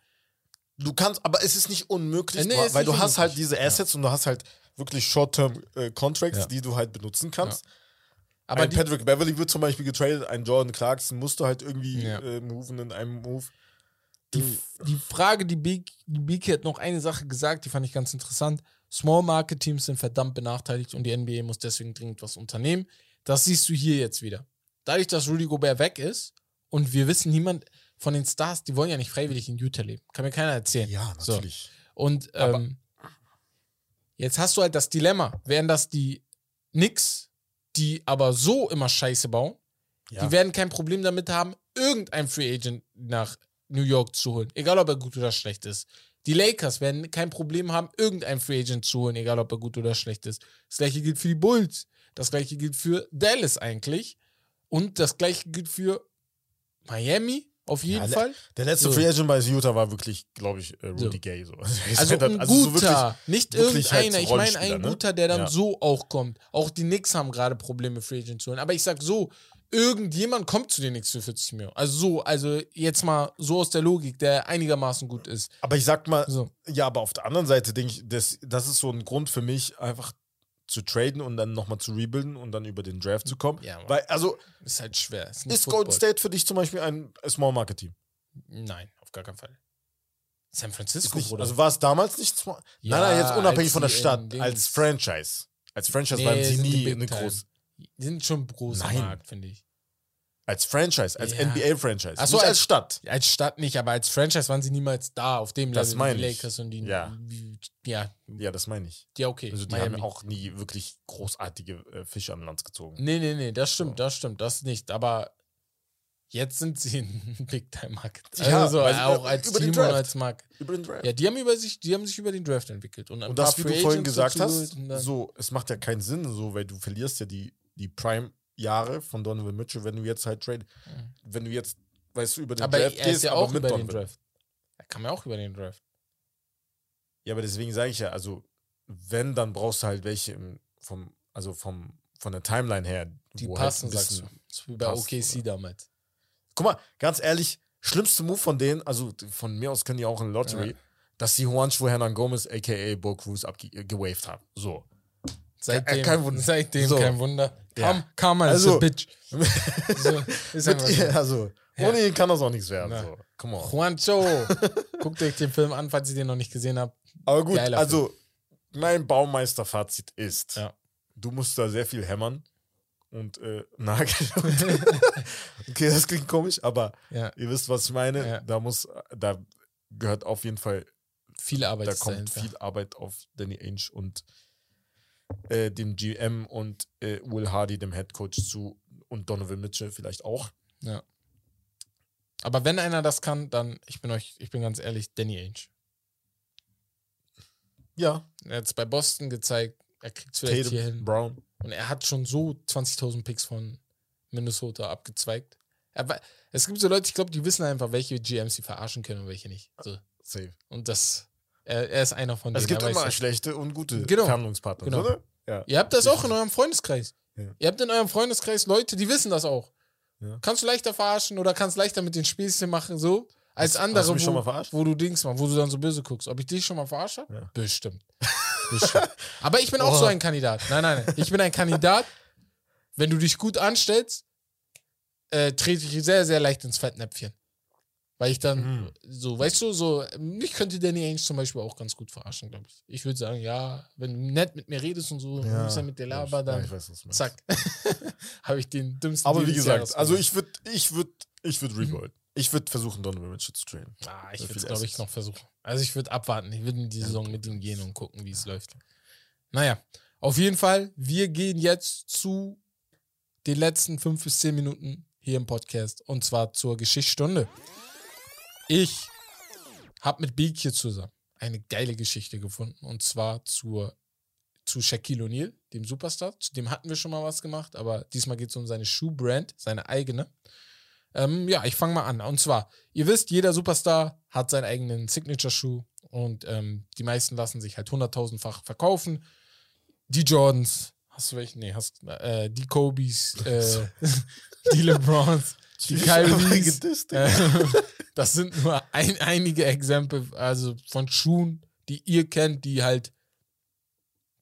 Du kannst, aber es ist nicht unmöglich, Äh, nee, weil ist weil nicht du hast halt diese Ja. Assets und du hast halt wirklich Short-Term äh, Contracts, Ja. die du halt benutzen kannst. Aber ein Patrick Beverly wird zum Beispiel getradet, ein Jordan Clarkson musst du halt irgendwie Ja. äh, moven in einem Move. die, die Frage, die Big, die Big hat noch eine Sache gesagt, die fand ich ganz interessant. Small Market Teams sind verdammt benachteiligt und die NBA muss deswegen dringend was unternehmen. Das siehst du hier jetzt wieder. Dadurch, dass Rudy Gobert weg ist und wir wissen, niemand von den Stars, die wollen ja nicht freiwillig in Utah leben. Kann mir keiner erzählen. Ja, So. natürlich. Und Aber- ähm, jetzt hast du halt das Dilemma. Wären das die Knicks, die aber so immer Scheiße bauen, Ja. die werden kein Problem damit haben, irgendein Free Agent nach New York zu holen. Egal, ob er gut oder schlecht ist. Die Lakers werden kein Problem haben, irgendein Free Agent zu holen, egal, ob er gut oder schlecht ist. Das gleiche gilt für die Bulls. Das gleiche gilt für Dallas eigentlich. Und das gleiche gilt für Miami, auf jeden Ja, Fall. Der letzte So. Free Agent bei Utah war wirklich, glaube ich, äh, Rudy So. Gay. So. Also halt- ein so guter, nicht wirklich halt irgendeiner. ich meine ein ne? guter, der dann Ja. so auch kommt. Auch die Knicks haben gerade Probleme, Free Agent zu holen. Aber ich sag so, irgendjemand kommt zu den Knicks für 40 Millionen. Also so, also jetzt mal so aus der Logik, der einigermaßen gut ist. Aber ich sag mal, So. ja, aber auf der anderen Seite denke ich, das, das ist so ein Grund für mich, einfach zu traden und dann nochmal zu rebuilden und dann über den Draft zu kommen. Ja, Mann. Weil, also, Ist halt schwer. Ist, ist. Golden State für dich zum Beispiel ein Small Market Team? Nein, auf gar keinen Fall. San Francisco, nicht, also war es damals nicht small? Ja, nein, nein, jetzt unabhängig von der Stadt, als Franchise. Als Franchise Nee, waren sie nie eine große. Die sind schon ein großer Nein. Markt, finde ich. Als Franchise, als Ja. NBA-Franchise. Ach so, nicht als- als Stadt. Als Stadt nicht, aber als Franchise waren sie niemals da, auf dem Das Level meine die ich. Lakers und die. Ja. Ja, Ja, das meine ich. ja okay. Also die Miami. haben auch nie wirklich großartige äh, Fische an Land gezogen. Nee, nee, nee, das stimmt, So. das stimmt, das nicht. Aber jetzt sind sie ein Big-Time-Market. Ja, also so, sie- auch als Team und als Markt. Über den Draft. Ja, die haben, über sich, die haben sich über den Draft entwickelt. Und, Und das, wie du vorhin Agents gesagt hast, so, es macht ja keinen Sinn, so, weil du verlierst ja die, die Prime-Jahre von Donovan Mitchell, wenn du jetzt halt trade, wenn du jetzt, weißt du, über den aber Draft er ist gehst, ja aber auch mit über den Donovan. Draft. Er kam ja auch über den Draft. Ja, aber deswegen sage ich ja, also, wenn, dann brauchst du halt welche im, vom, also vom, von der Timeline her, Die wo passen, halt sagst du. bisschen- Das ist wie bei passt, OKC oder? damals. Guck mal, ganz ehrlich, schlimmste Move von denen, also von mir aus können die auch in Lottery, Ja. dass sie Juancho Hernan Gomez, aka Bo Cruz, abgewaved haben. So. Seitdem, kein Wunder. seitdem So. kein Wunder. Ja. Kam, kam als Also- a Bitch. so, ist einfach so. also, Ja. ohne ihn kann das auch nichts werden. Na. So. Come on. Juancho. Guckt euch den Film an, falls ihr den noch nicht gesehen habt. Aber gut, Geiler also mein Baumeister-Fazit ist, Ja. du musst da sehr viel hämmern und äh, nageln. okay, das klingt komisch, aber Ja, ihr wisst, was ich meine. Ja. Da muss, da gehört auf jeden Fall, viel Arbeit da ist kommt dahinter. viel Arbeit auf Danny Ainge und äh, dem GM und äh, Will Hardy, dem Head Coach zu und Donovan Mitchell vielleicht auch. Ja. Aber wenn einer das kann, dann, ich bin euch, ich bin ganz ehrlich, Danny Ainge. Ja, Er hat es bei Boston gezeigt, er kriegt es vielleicht hier hin. Brown. Und er hat schon so 20.000 Picks von Minnesota abgezweigt. Aber es gibt so Leute, ich glaube, die wissen einfach, welche GMs sie verarschen können und welche nicht. So. Safe. Und das, er, er ist einer von denen. Es gibt er immer schlechte und gute Genau. Verhandlungspartner, Genau. oder? Ja. Ihr habt das auch in eurem Freundeskreis. Ja. Ihr habt in eurem Freundeskreis Leute, die wissen das auch. Ja. Kannst du leichter verarschen oder kannst leichter mit den Späßchen machen, so, als andere, hast du mich wo, wo du Dings machst, wo du dann so böse guckst. Ob ich dich schon mal verarsche? Ja. Bestimmt. Bestimmt. Aber ich bin auch Oh. so ein Kandidat. Nein, nein, nein. Ich bin ein Kandidat, wenn du dich gut anstellst, äh, trete ich sehr, sehr leicht ins Fettnäpfchen. Weil ich dann, Mhm. so, weißt du, so, mich könnte Danny Ainge zum Beispiel auch ganz gut verarschen, glaube ich. Ich würde sagen, ja, wenn du nett mit mir redest und so, ja, ja mit dir laber, ja, dann ich weiß, zack, habe ich den dümmsten Aber Deal wie gesagt, also ich würde, ich würde, ich würde rebuild. Ich würde versuchen, Donovan Mitchell zu traden. Ah, ich würde es, glaube ich, noch versuchen. Also ich würde abwarten. Ich würde in die Saison mit ihm gehen und gucken, wie es läuft. Naja, auf jeden Fall, wir gehen jetzt zu den letzten fünf bis zehn Minuten hier im Podcast und zwar zur Geschichtsstunde. Ich habe mit Beak hier zusammen eine geile Geschichte gefunden und zwar zur, zu Shaquille O'Neal, dem Superstar. Zu dem hatten wir schon mal was gemacht, aber diesmal geht es um seine Schuhbrand, seine eigene. Ähm, ja, ich fange mal an. Und zwar, ihr wisst, jeder Superstar hat seinen eigenen Signature-Schuh und ähm, die meisten lassen sich halt hunderttausendfach verkaufen. Die Jordans, hast du welche? Nee, hast äh, die Kobes, äh, die LeBrons, die Kyries. Äh, das sind nur ein, einige Exempel, also von Schuhen, die ihr kennt, die halt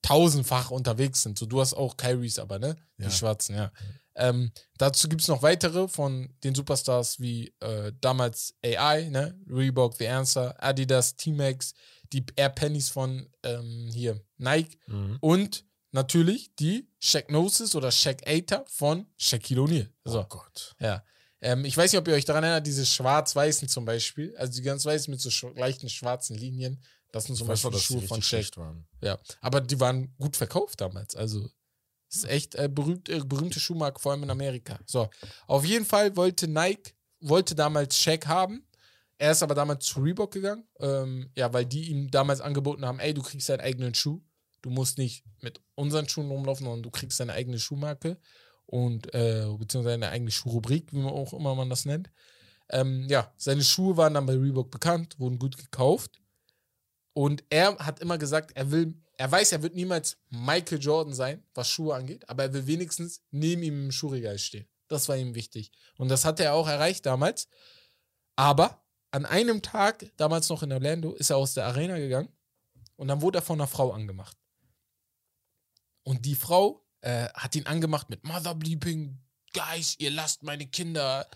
tausendfach unterwegs sind. So, du hast auch Kyries, aber ne? Die Ja. schwarzen, ja. Ähm, dazu gibt es noch weitere von den Superstars wie äh, damals AI, ne? Reebok, The Answer, Adidas, T-Max, die Air Pennies von ähm, hier Nike Mhm. und natürlich die Shaq Gnosis oder Shaq Ater von Shaquille O'Neal. So. Oh Gott. Ja. Ähm, ich weiß nicht, ob ihr euch daran erinnert, diese schwarz-weißen zum Beispiel, also die ganz weiß mit so sch leichten schwarzen Linien, das sind zum Ich weiß Beispiel die Schuhe von Shaq. Ja, aber die waren gut verkauft damals. Also, das ist echt äh, berühmt, äh, berühmte Schuhmarke, vor allem in Amerika. So, auf jeden Fall wollte Nike, wollte damals Shaq haben. Er ist aber damals zu Reebok gegangen. Ähm, ja, weil die ihm damals angeboten haben: ey, du kriegst deinen eigenen Schuh. Du musst nicht mit unseren Schuhen rumlaufen, sondern du kriegst deine eigene Schuhmarke und äh, beziehungsweise eine eigene Schuhrubrik, wie man auch immer man das nennt. Ähm, ja, seine Schuhe waren dann bei Reebok bekannt, wurden gut gekauft. Und er hat immer gesagt, er will, er weiß, er wird niemals Michael Jordan sein, was Schuhe angeht, aber er will wenigstens neben ihm im Schuhregal stehen. Das war ihm wichtig. Und das hat er auch erreicht damals. Aber an einem Tag, damals noch in Orlando, ist er aus der Arena gegangen und dann wurde er von einer Frau angemacht. Und die Frau äh, hat ihn angemacht mit Mother Bleeping, Guys, ihr lasst meine Kinder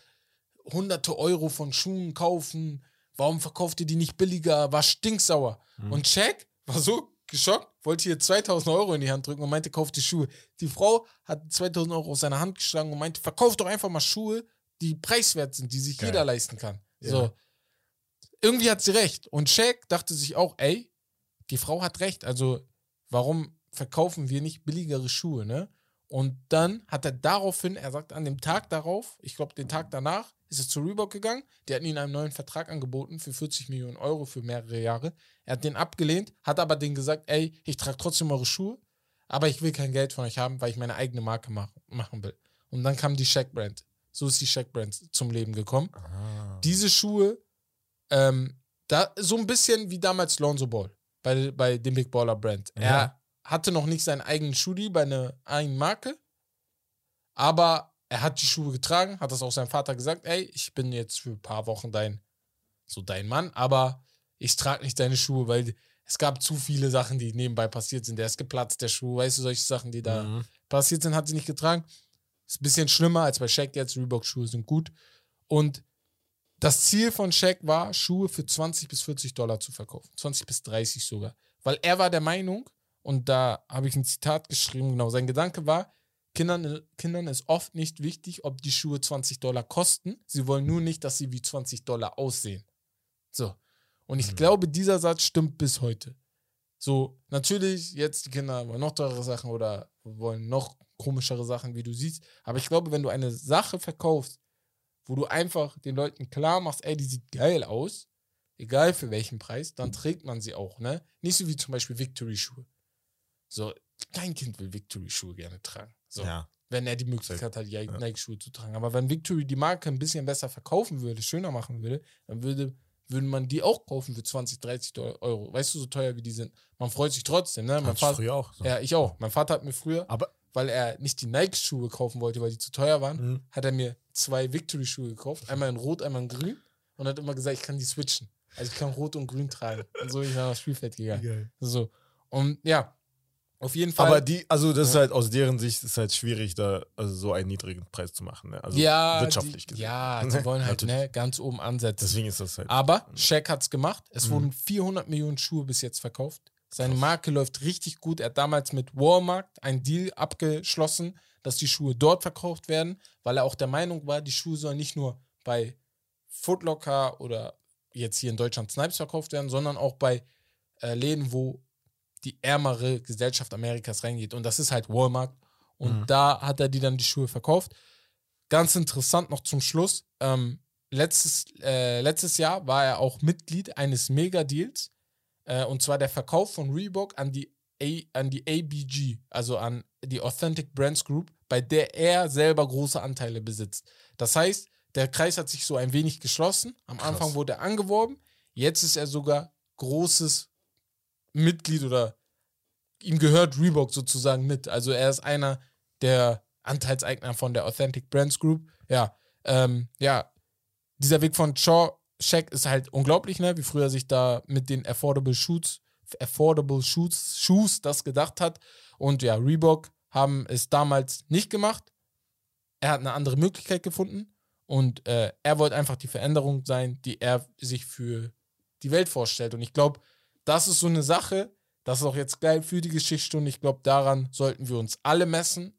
hunderte Euro von Schuhen kaufen. Warum verkauft ihr die nicht billiger? War stinksauer. Mhm. Und Jack war so geschockt, wollte hier 2000 Euro in die Hand drücken und meinte, kauft die Schuhe. Die Frau hat 2000 Euro aus seiner Hand geschlagen und meinte, verkauft doch einfach mal Schuhe, die preiswert sind, die sich Geil. jeder leisten kann. Ja. So. Irgendwie hat sie recht. Und Shaq dachte sich auch, ey, die Frau hat recht. Also, warum verkaufen wir nicht billigere Schuhe, ne? Und dann hat er daraufhin, er sagt an dem Tag darauf, ich glaube den Tag danach, ist er zu Reebok gegangen. Die hatten ihm einen neuen Vertrag angeboten für 40 Millionen Euro für mehrere Jahre. Er hat den abgelehnt, hat aber denen gesagt, ey, ich trage trotzdem eure Schuhe, aber ich will kein Geld von euch haben, weil ich meine eigene Marke mach, machen will. Und dann kam die Shaq Brand. So ist die Shaq Brand zum Leben gekommen. Ah. Diese Schuhe, ähm, da, so ein bisschen wie damals Lonzo Ball bei, bei dem Big Baller Brand. Ja. Er hatte noch nicht seinen eigenen Schuhdeal bei einer eigenen Marke, aber er hat die Schuhe getragen, hat das auch seinem Vater gesagt, ey, ich bin jetzt für ein paar Wochen dein, so dein Mann, aber ich trage nicht deine Schuhe, weil es gab zu viele Sachen, die nebenbei passiert sind. Der ist geplatzt, der Schuh, weißt du, solche Sachen, die da Mhm. passiert sind, hat sie nicht getragen. Ist ein bisschen schlimmer als bei Shaq jetzt. Reebok-Schuhe sind gut. Und das Ziel von Shaq war, Schuhe für 20 bis 40 Dollar zu verkaufen. 20 bis 30 sogar. Weil er war der Meinung, und da habe ich ein Zitat geschrieben, genau, sein Gedanke war, Kindern, Kindern ist oft nicht wichtig, ob die Schuhe 20 Dollar kosten. Sie wollen nur nicht, dass sie wie 20 Dollar aussehen. So. Und ich Mhm. glaube, dieser Satz stimmt bis heute. So, natürlich, jetzt die Kinder wollen noch teure Sachen oder wollen noch komischere Sachen, wie du siehst. Aber ich glaube, wenn du eine Sache verkaufst, wo du einfach den Leuten klar machst, ey, die sieht geil aus, egal für welchen Preis, dann trägt man sie auch, ne? Nicht so wie zum Beispiel Victory-Schuhe. So, kein Kind will Victory-Schuhe gerne tragen. So, Ja. wenn er die Möglichkeit hat, Nike-Schuhe zu tragen. Aber wenn Victory die Marke ein bisschen besser verkaufen würde, schöner machen würde, dann würde, würde man die auch kaufen für 20, 30 Euro. Weißt du, so teuer wie die sind. Man freut sich trotzdem, ne? Mein Vater, früher auch. So. ja, ich auch. Mein Vater hat mir früher, Aber weil er nicht die Nike-Schuhe kaufen wollte, weil die zu teuer waren, Mhm. hat er mir zwei Victory-Schuhe gekauft. Einmal in Rot, einmal in Grün. Und hat immer gesagt, ich kann die switchen. Also ich kann Rot und Grün tragen. Und so bin ich dann aufs Spielfeld gegangen. So. Und ja, auf jeden Fall. Aber die, also das ist halt aus deren Sicht ist halt schwierig, da also so einen niedrigen Preis zu machen. Ne? Also ja, wirtschaftlich die, gesehen. Ja, die wollen halt ne, ganz oben ansetzen. Deswegen ist das halt. Aber Shaq hat es gemacht. Es Mhm. wurden 400 Millionen Schuhe bis jetzt verkauft. Seine Marke läuft richtig gut. Er hat damals mit Walmart einen Deal abgeschlossen, dass die Schuhe dort verkauft werden, weil er auch der Meinung war, die Schuhe sollen nicht nur bei Footlocker oder jetzt hier in Deutschland Snipes verkauft werden, sondern auch bei äh, Läden, wo die ärmere Gesellschaft Amerikas reingeht. Und das ist halt Walmart. Und Mhm. da hat er die dann die Schuhe verkauft. Ganz interessant noch zum Schluss. Ähm, letztes, äh, letztes Jahr war er auch Mitglied eines Mega-Deals. Äh, und zwar der Verkauf von Reebok an die, A, an die ABG, also an die Authentic Brands Group, bei der er selber große Anteile besitzt. Das heißt, der Kreis hat sich so ein wenig geschlossen. Am Krass. Anfang wurde er angeworben. Jetzt ist er sogar großes Mitglied oder ihm gehört Reebok sozusagen mit. Also er ist einer der Anteilseigner von der Authentic Brands Group. Ja, ähm, ja, dieser Weg von Shaw Shaq ist halt unglaublich, ne? Wie früher sich da mit den Affordable Shoes, Affordable Shoes, Shoes das gedacht hat. Und ja, Reebok haben es damals nicht gemacht. Er hat eine andere Möglichkeit gefunden und äh, er wollte einfach die Veränderung sein, die er sich für die Welt vorstellt. Und ich glaube, das ist so eine Sache, das ist auch jetzt geil für die Geschichtsstunde. Ich glaube, daran sollten wir uns alle messen.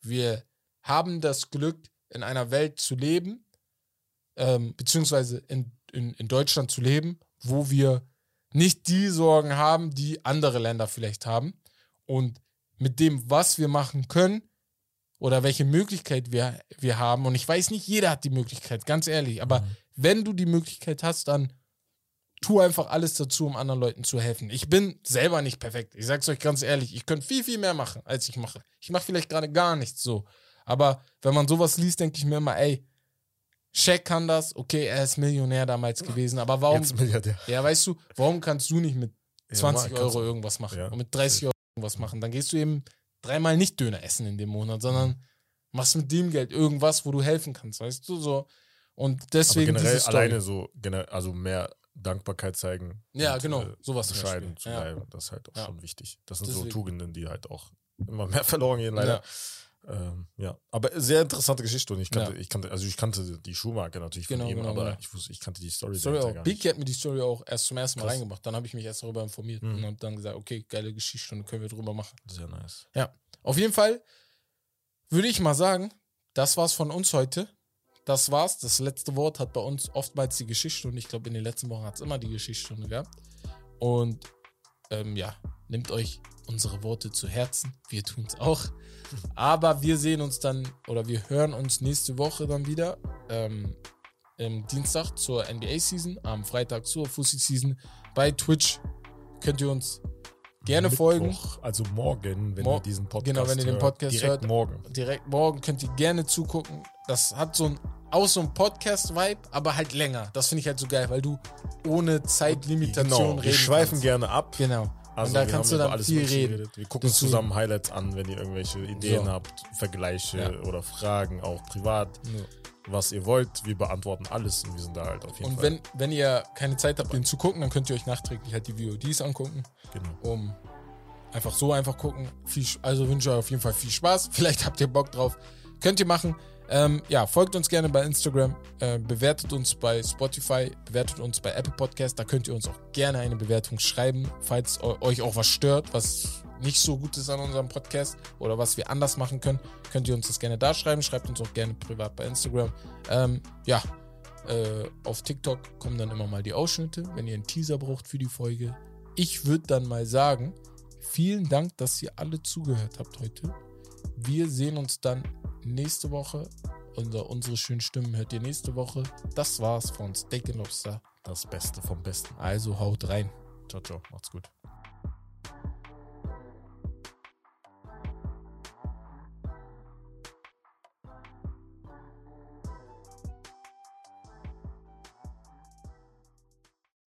Wir haben das Glück, in einer Welt zu leben, ähm, beziehungsweise in, in, in Deutschland zu leben, wo wir nicht die Sorgen haben, die andere Länder vielleicht haben. Und mit dem, was wir machen können oder welche Möglichkeit wir, wir haben, und ich weiß nicht, jeder hat die Möglichkeit, ganz ehrlich, aber Mhm. wenn du die Möglichkeit hast, dann tu einfach alles dazu, um anderen Leuten zu helfen. Ich bin selber nicht perfekt. Ich sag's euch ganz ehrlich, ich könnte viel, viel mehr machen, als ich mache. Ich mache vielleicht gerade gar nichts so. Aber wenn man sowas liest, denke ich mir immer, ey, Shaq kann das, okay, er ist Millionär damals gewesen, aber warum, Jetzt Milliardär. ja, weißt du, warum kannst du nicht mit Ja, 20 mal, kannst Euro irgendwas machen Ja. und mit 30 Euro irgendwas machen? Dann gehst du eben dreimal nicht Döner essen in dem Monat, sondern machst mit dem Geld irgendwas, wo du helfen kannst, weißt du, so. Und Aber deswegen generell diese Story. alleine so, also mehr Dankbarkeit zeigen. Ja, und, genau, äh, sowas Bescheiden zu Ja. bleiben. Das ist halt auch Ja. schon wichtig. Das sind Deswegen. so Tugenden, die halt auch immer mehr verloren gehen, leider. Ähm, ja, aber sehr interessante Geschichte und ich kannte, Ja. ich kannte, also ich kannte die Schuhmarke natürlich Genau, von ihm, genau, aber genau. ich wusste, ich kannte die Story, Story auch. Biggie hat mir die Story auch erst zum ersten Mal Krass. reingebracht. Dann habe ich mich erst darüber informiert Mhm. und habe dann gesagt, okay, geile Geschichtsstunde können wir drüber machen. Sehr nice. Auf jeden Fall würde ich mal sagen, das war's von uns heute. Das war's. Das letzte Wort hat bei uns oftmals die Geschichtsstunde. Ich glaube, in den letzten Wochen hat es immer die Geschichtsstunde gehabt. Und ähm, ja, nehmt euch unsere Worte zu Herzen. Wir tun es auch. Aber wir sehen uns dann oder wir hören uns nächste Woche dann wieder. Ähm, im Dienstag zur NBA-Season, am Freitag zur Fussi-Season. Bei Twitch könnt ihr uns gerne Mittwoch, folgen. Also morgen, wenn Mor- ihr diesen Podcast genau, wenn ihr den hört, Podcast direkt hört. morgen. direkt morgen könnt ihr gerne zugucken. Das hat so ein auch so ein Podcast-Vibe, aber halt länger. Das finde ich halt so geil, weil du ohne Zeitlimitation Genau, reden wir schweifen kannst. gerne ab. Genau. Also und da kannst du dann alles viel reden. geredet. Wir gucken uns zusammen Highlights an, wenn ihr irgendwelche Ideen So. habt, Vergleiche Ja. oder Fragen, auch privat, was ihr wollt. Wir beantworten alles und wir sind da halt auf jeden Und Fall. wenn, wenn ihr keine Zeit habt, den zu gucken, dann könnt ihr euch nachträglich halt die VODs angucken, genau. um einfach so einfach gucken. Viel, also wünsche ich euch auf jeden Fall viel Spaß. Vielleicht habt ihr Bock drauf. Könnt ihr machen. Ähm, ja, folgt uns gerne bei Instagram, äh, bewertet uns bei Spotify, bewertet uns bei Apple Podcast. Da könnt ihr uns auch gerne eine Bewertung schreiben, falls eu- euch auch was stört, was nicht so gut ist an unserem Podcast oder was wir anders machen können, könnt ihr uns das gerne da schreiben. Schreibt uns auch gerne privat bei Instagram. Ähm, ja, äh, auf TikTok kommen dann immer mal die Ausschnitte, wenn ihr einen Teaser braucht für die Folge. Ich würde dann mal sagen, vielen Dank, dass ihr alle zugehört habt heute. Wir sehen uns dann nächste Woche. Unser, unsere schönen Stimmen hört ihr nächste Woche. Das war's von Steak Lobster. Das Beste vom Besten. Also haut rein. Ciao, ciao. Macht's gut.